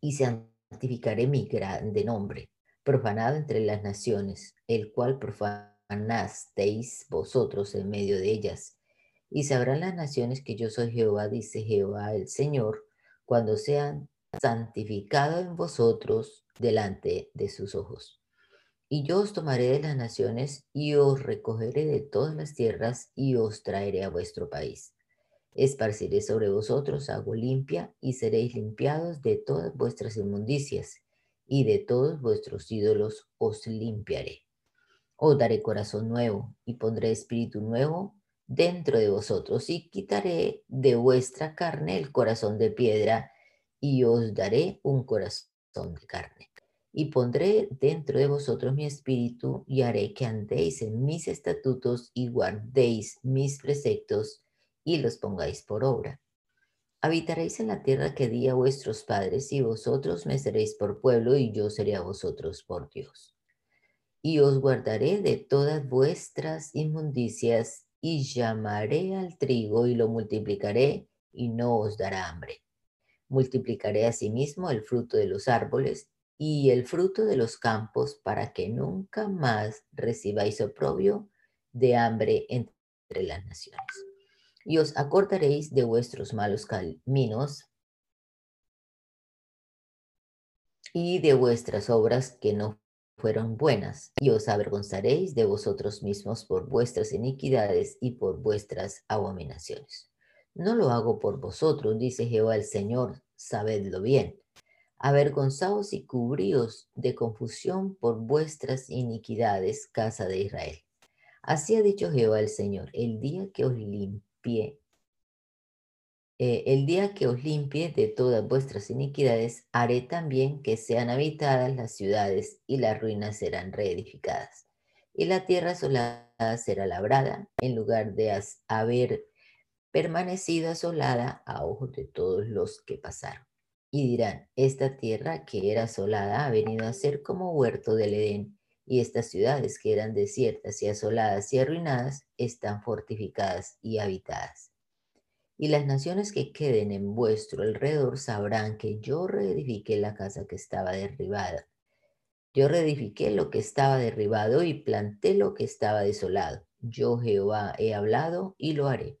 E: Y santificaré mi grande nombre profanado entre las naciones, el cual profanasteis vosotros en medio de ellas. Y sabrán las naciones que yo soy Jehová, dice Jehová el Señor, cuando sean santificados en vosotros delante de sus ojos. Y yo os tomaré de las naciones y os recogeré de todas las tierras y os traeré a vuestro país. Esparciré sobre vosotros agua limpia y seréis limpiados de todas vuestras inmundicias y de todos vuestros ídolos os limpiaré. Os daré corazón nuevo y pondré espíritu nuevo dentro de vosotros y quitaré de vuestra carne el corazón de piedra y os daré un corazón de carne. Y pondré dentro de vosotros mi espíritu y haré que andéis en mis estatutos y guardéis mis preceptos y los pongáis por obra Habitaréis en la tierra que di a vuestros padres, y vosotros me seréis por pueblo, y yo seré a vosotros por Dios. Y os guardaré de todas vuestras inmundicias y llamaré al trigo y lo multiplicaré y no os dará hambre. Multiplicaré asimismo el fruto de los árboles y el fruto de los campos para que nunca más recibáis oprobio de hambre entre las naciones. Y os acordaréis de vuestros malos caminos y de vuestras obras que no fueron buenas, y os avergonzaréis de vosotros mismos por vuestras iniquidades y por vuestras abominaciones. No lo hago por vosotros, dice Jehová el Señor, sabedlo bien. Avergonzaos y cubríos de confusión por vuestras iniquidades, casa de Israel. Así ha dicho Jehová el Señor, el día que os eh, el día que os limpie de todas vuestras iniquidades, haré también que sean habitadas las ciudades y las ruinas serán reedificadas. Y la tierra asolada será labrada en lugar de haber permanecido asolada a ojos de todos los que pasaron. Y dirán, esta tierra que era asolada ha venido a ser como huerto del Edén, y estas ciudades que eran desiertas y asoladas y arruinadas están fortificadas y habitadas y las naciones que queden en vuestro alrededor sabrán que yo reedifiqué la casa que estaba derribada. Yo reedifiqué lo que estaba derribado y planté lo que estaba desolado. Yo Jehová he hablado y lo haré.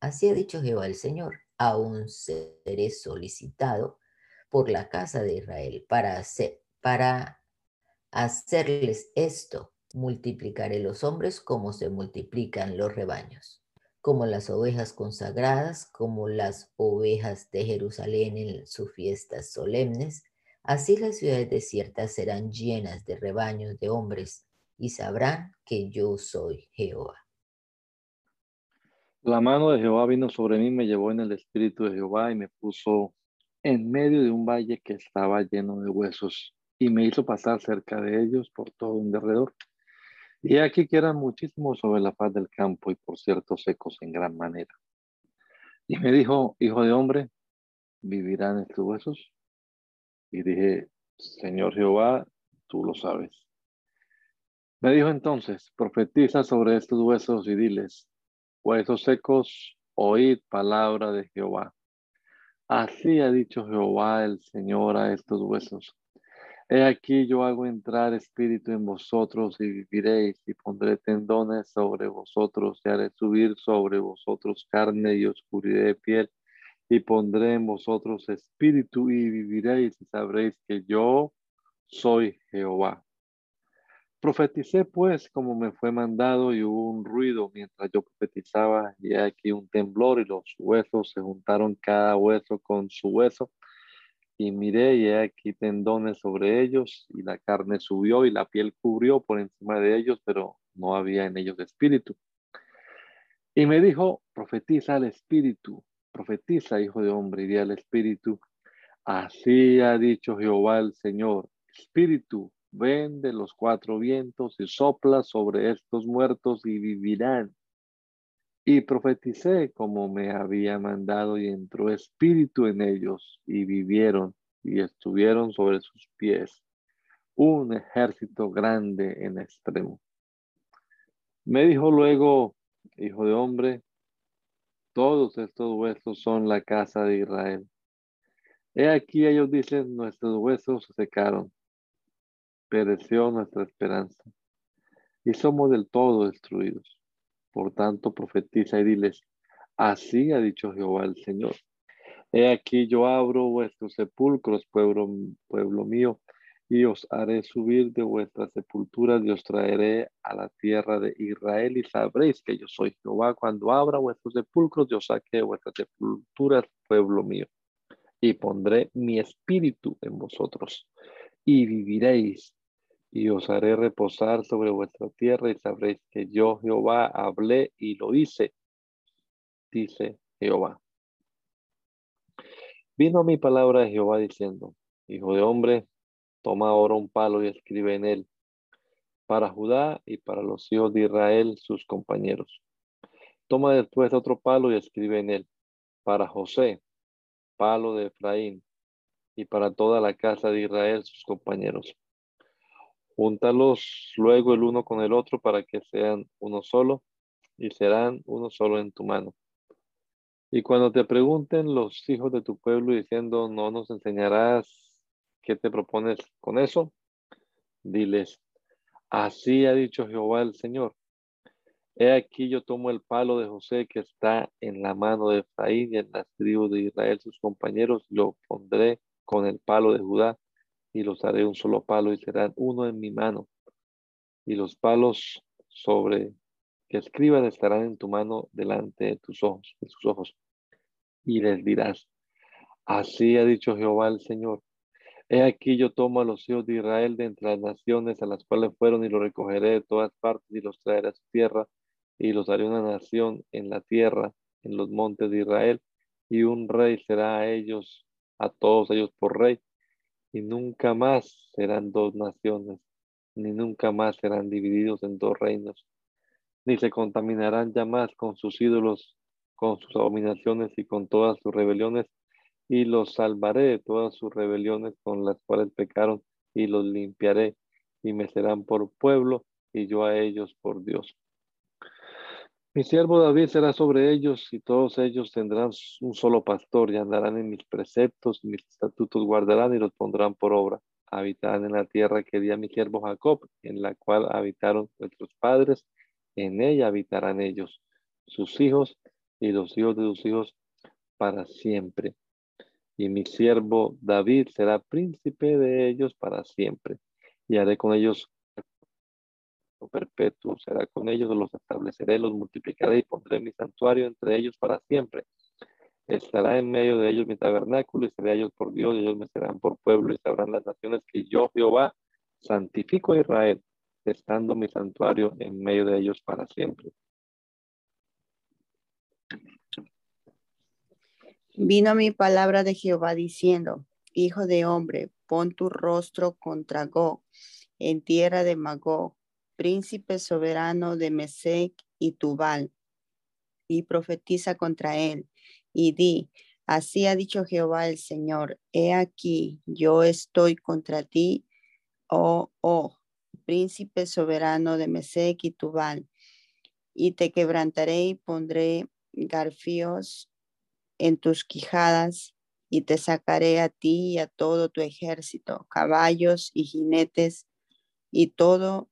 E: Así ha dicho Jehová el Señor. Aún seré solicitado por la casa de Israel para, hacer, para hacerles esto. Multiplicaré los hombres como se multiplican los rebaños como las ovejas consagradas, como las ovejas de Jerusalén en sus fiestas solemnes, así las ciudades desiertas serán llenas de rebaños de hombres y sabrán que yo soy Jehová.
A: La mano de Jehová vino sobre mí, me llevó en el espíritu de Jehová y me puso en medio de un valle que estaba lleno de huesos y me hizo pasar cerca de ellos por todo un derredor y aquí que eran muchísimos sobre la faz del campo y por cierto secos en gran manera. Y me dijo, hijo de hombre, ¿vivirán estos huesos? Y dije, Señor Jehová, tú lo sabes. Me dijo entonces, profetiza sobre estos huesos y diles, huesos secos, oíd palabra de Jehová. Así ha dicho Jehová el Señor a estos huesos. He aquí yo hago entrar espíritu en vosotros y viviréis y pondré tendones sobre vosotros y haré subir sobre vosotros carne y oscuridad de piel y pondré en vosotros espíritu y viviréis y sabréis que yo soy Jehová. Profeticé pues como me fue mandado y hubo un ruido mientras yo profetizaba y aquí un temblor y los huesos se juntaron cada hueso con su hueso y miré y aquí tendones sobre ellos y la carne subió y la piel cubrió por encima de ellos, pero no había en ellos espíritu. Y me dijo, profetiza al espíritu, profetiza, hijo de hombre, y di al espíritu, así ha dicho Jehová el Señor, espíritu, ven de los cuatro vientos y sopla sobre estos muertos y vivirán. Y profeticé como me había mandado y entró espíritu en ellos y vivieron y estuvieron sobre sus pies un ejército grande en extremo. Me dijo luego, hijo de hombre, todos estos huesos son la casa de Israel. He aquí ellos dicen, nuestros huesos se secaron, pereció nuestra esperanza y somos del todo destruidos. Por tanto, profetiza y diles, así ha dicho Jehová el Señor. He aquí yo abro vuestros sepulcros, pueblo, pueblo mío, y os haré subir de vuestras sepulturas y os traeré a la tierra de Israel y sabréis que yo soy Jehová cuando abra vuestros sepulcros y os saque de vuestras sepulturas, pueblo mío, y pondré mi espíritu en vosotros y viviréis y os haré reposar sobre vuestra tierra y sabréis que yo Jehová hablé y lo hice, dice Jehová. Vino mi palabra de Jehová diciendo, Hijo de hombre, toma ahora un palo y escribe en él, para Judá y para los hijos de Israel, sus compañeros. Toma después otro palo y escribe en él, para José, palo de Efraín, y para toda la casa de Israel, sus compañeros. Júntalos luego el uno con el otro para que sean uno solo, y serán uno solo en tu mano. Y cuando te pregunten los hijos de tu pueblo diciendo, no nos enseñarás qué te propones con eso, diles, así ha dicho Jehová el Señor. He aquí yo tomo el palo de José que está en la mano de Efraín y en las tribus de Israel, sus compañeros, lo pondré con el palo de Judá y los haré un solo palo y serán uno en mi mano. Y los palos sobre que escriban estarán en tu mano delante de tus ojos, de sus ojos. Y les dirás, así ha dicho Jehová el Señor. He aquí yo tomo a los hijos de Israel de entre las naciones a las cuales fueron y los recogeré de todas partes y los traeré a su tierra y los haré una nación en la tierra, en los montes de Israel y un rey será a ellos, a todos ellos por rey y nunca más serán dos naciones, ni nunca más serán divididos en dos reinos ni se contaminarán ya más con sus ídolos, con sus abominaciones y con todas sus rebeliones, y los salvaré de todas sus rebeliones con las cuales pecaron, y los limpiaré, y me serán por pueblo, y yo a ellos por Dios. Mi siervo David será sobre ellos, y todos ellos tendrán un solo pastor, y andarán en mis preceptos, mis estatutos guardarán, y los pondrán por obra. Habitarán en la tierra que di a mi siervo Jacob, en la cual habitaron nuestros padres, en ella habitarán ellos, sus hijos y los hijos de sus hijos para siempre. Y mi siervo David será príncipe de ellos para siempre. Y haré con ellos perpetuo, será con ellos, los estableceré, los multiplicaré y pondré mi santuario entre ellos para siempre. Estará en medio de ellos mi tabernáculo y seré ellos por Dios y ellos me serán por pueblo y sabrán las naciones que yo, Jehová, santifico a Israel estando mi santuario en medio de ellos para siempre.
B: Vino mi palabra de Jehová diciendo, Hijo de hombre, pon tu rostro contra Gog, en tierra de Magog, príncipe soberano de Mesec y Tubal, y profetiza contra él, y di, así ha dicho Jehová el Señor, he aquí, yo estoy contra ti, oh, oh, príncipe soberano de Mesec y Tubal, y te quebrantaré y pondré garfios en tus quijadas, y te sacaré a ti y a todo tu ejército, caballos y jinetes, y todo,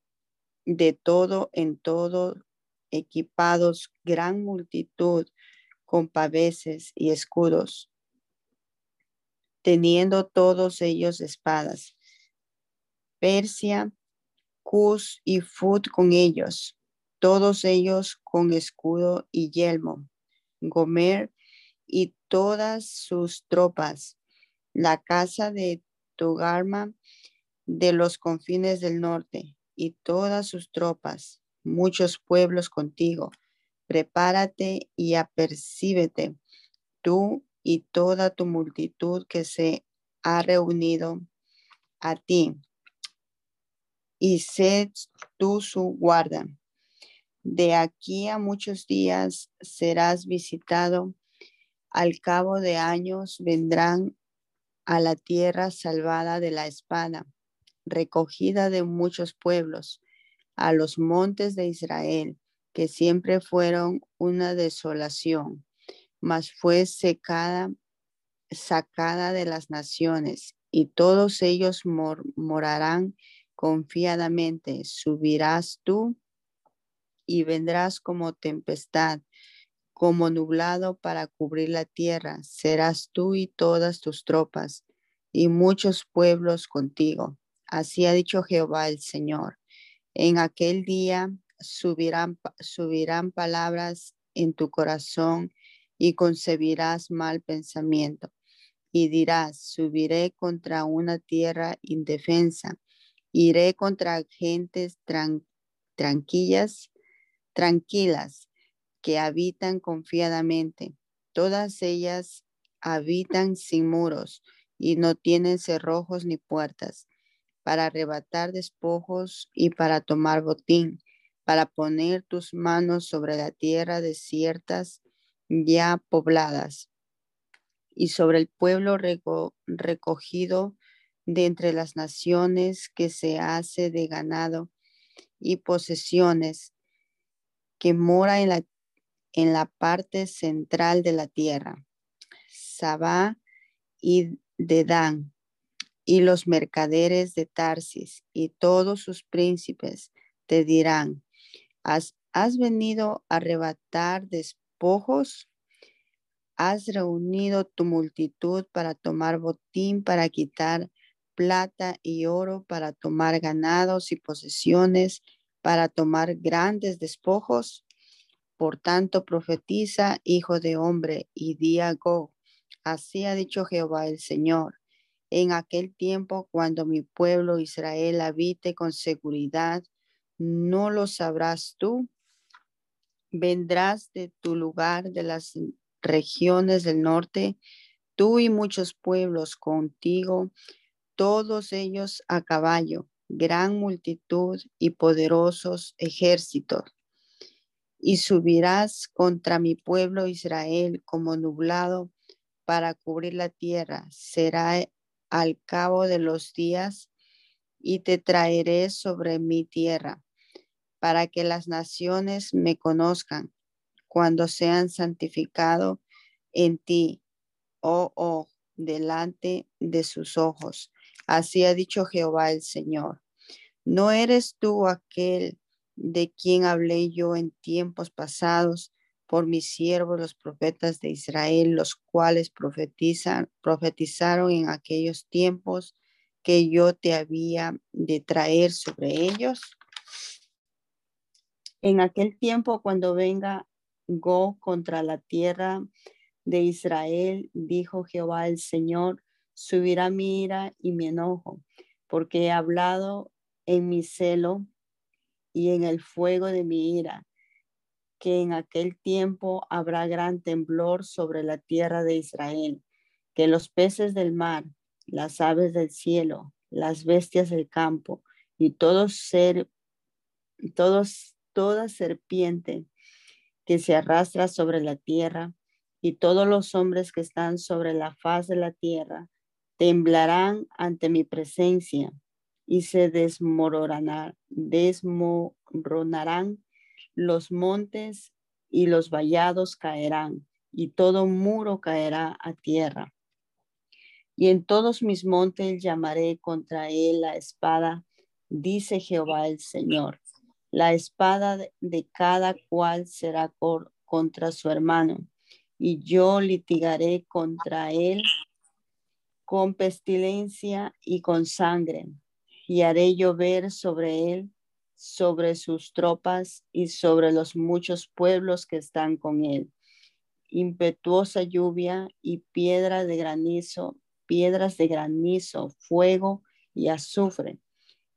B: de todo en todo, equipados, gran multitud, con paveses y escudos, teniendo todos ellos espadas. Persia Cus y Fut con ellos, todos ellos con escudo y yelmo, Gomer y todas sus tropas, la casa de Togarma de los confines del norte y todas sus tropas, muchos pueblos contigo. Prepárate y apercíbete, tú y toda tu multitud que se ha reunido a ti y sé tú su guarda. De aquí a muchos días serás visitado. Al cabo de años vendrán a la tierra salvada de la espada, recogida de muchos pueblos, a los montes de Israel, que siempre fueron una desolación, mas fue secada, sacada de las naciones, y todos ellos morarán confiadamente subirás tú y vendrás como tempestad, como nublado para cubrir la tierra. Serás tú y todas tus tropas y muchos pueblos contigo. Así ha dicho Jehová el Señor. En aquel día subirán, subirán palabras en tu corazón y concebirás mal pensamiento. Y dirás, subiré contra una tierra indefensa Iré contra gentes tranquilas, tranquilas, que habitan confiadamente. Todas ellas habitan sin muros y no tienen cerrojos ni puertas, para arrebatar despojos y para tomar botín, para poner tus manos sobre la tierra desiertas ya pobladas y sobre el pueblo recogido de entre las naciones que se hace de ganado y posesiones que mora en la, en la parte central de la tierra, Sabá y Dedán, y los mercaderes de Tarsis y todos sus príncipes te dirán, ¿has, has venido a arrebatar despojos? ¿Has reunido tu multitud para tomar botín, para quitar plata y oro, para tomar ganados y posesiones, para tomar grandes despojos? Por tanto, profetiza, hijo de hombre, y di así ha dicho Jehová el Señor en aquel tiempo cuando mi pueblo Israel habite con seguridad, no lo sabrás tú. Vendrás de tu lugar de las regiones del norte, tú y muchos pueblos contigo, todos ellos a caballo, gran multitud y poderosos ejércitos. Y subirás contra mi pueblo Israel como nublado para cubrir la tierra. Será al cabo de los días y te traeré sobre mi tierra para que las naciones me conozcan cuando sean santificado en ti, oh, oh, delante de sus ojos. Así ha dicho Jehová el Señor. ¿No eres tú aquel de quien hablé yo en tiempos pasados por mis siervos los profetas de Israel, los cuales profetizan, profetizaron en aquellos tiempos que yo te había de traer sobre ellos. En aquel tiempo, cuando venga Go contra la tierra de Israel, dijo Jehová el Señor, subirá mi ira y mi enojo, porque he hablado en mi celo y en el fuego de mi ira que en aquel tiempo habrá gran temblor sobre la tierra de Israel, que los peces del mar, las aves del cielo, las bestias del campo y todo ser, todos, toda serpiente que se arrastra sobre la tierra y todos los hombres que están sobre la faz de la tierra temblarán ante mi presencia y se desmoronarán, desmoronarán los montes y los vallados caerán, y todo muro caerá a tierra. Y en todos mis montes llamaré contra él la espada, dice Jehová el Señor. La espada de cada cual será contra su hermano, y yo litigaré contra él con pestilencia y con sangre, y haré llover sobre él sobre sus tropas y sobre los muchos pueblos que están con él. Impetuosa lluvia y piedra de granizo, piedras de granizo, fuego y azufre.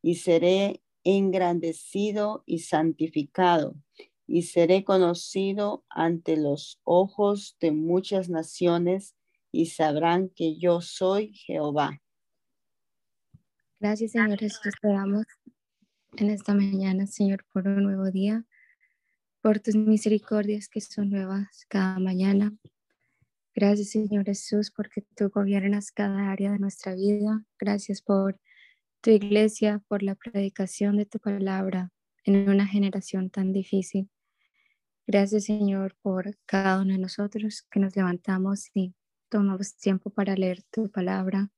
B: Y seré engrandecido y santificado, y seré conocido ante los ojos de muchas naciones, y sabrán que yo soy Jehová.
C: Gracias, Señor Jesús. Te en esta mañana, Señor, por un nuevo día, por tus misericordias que son nuevas cada mañana. Gracias, Señor Jesús, porque tú gobiernas cada área de nuestra vida. Gracias por tu iglesia, por la predicación de tu palabra en una generación tan difícil. Gracias, Señor, por cada uno de nosotros que nos levantamos y tomamos tiempo para leer tu palabra,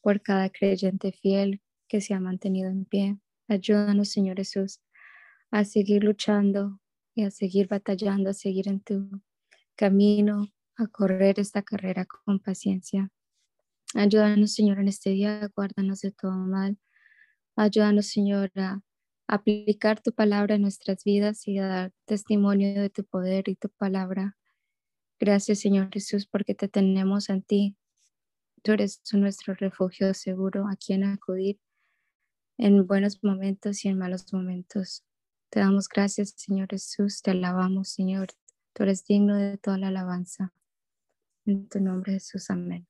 C: por cada creyente fiel que se ha mantenido en pie. Ayúdanos, Señor Jesús, a seguir luchando y a seguir batallando, a seguir en tu camino, a correr esta carrera con paciencia. Ayúdanos, Señor, en este día, guárdanos de todo mal. Ayúdanos, Señor, a aplicar tu palabra en nuestras vidas y a dar testimonio de tu poder y tu palabra. Gracias, Señor Jesús, porque te tenemos en ti. Tú eres nuestro refugio seguro a quien acudir en buenos momentos y en malos momentos. Te damos gracias, Señor Jesús, te alabamos, Señor. Tú eres digno de toda la alabanza. En tu nombre, Jesús, amén.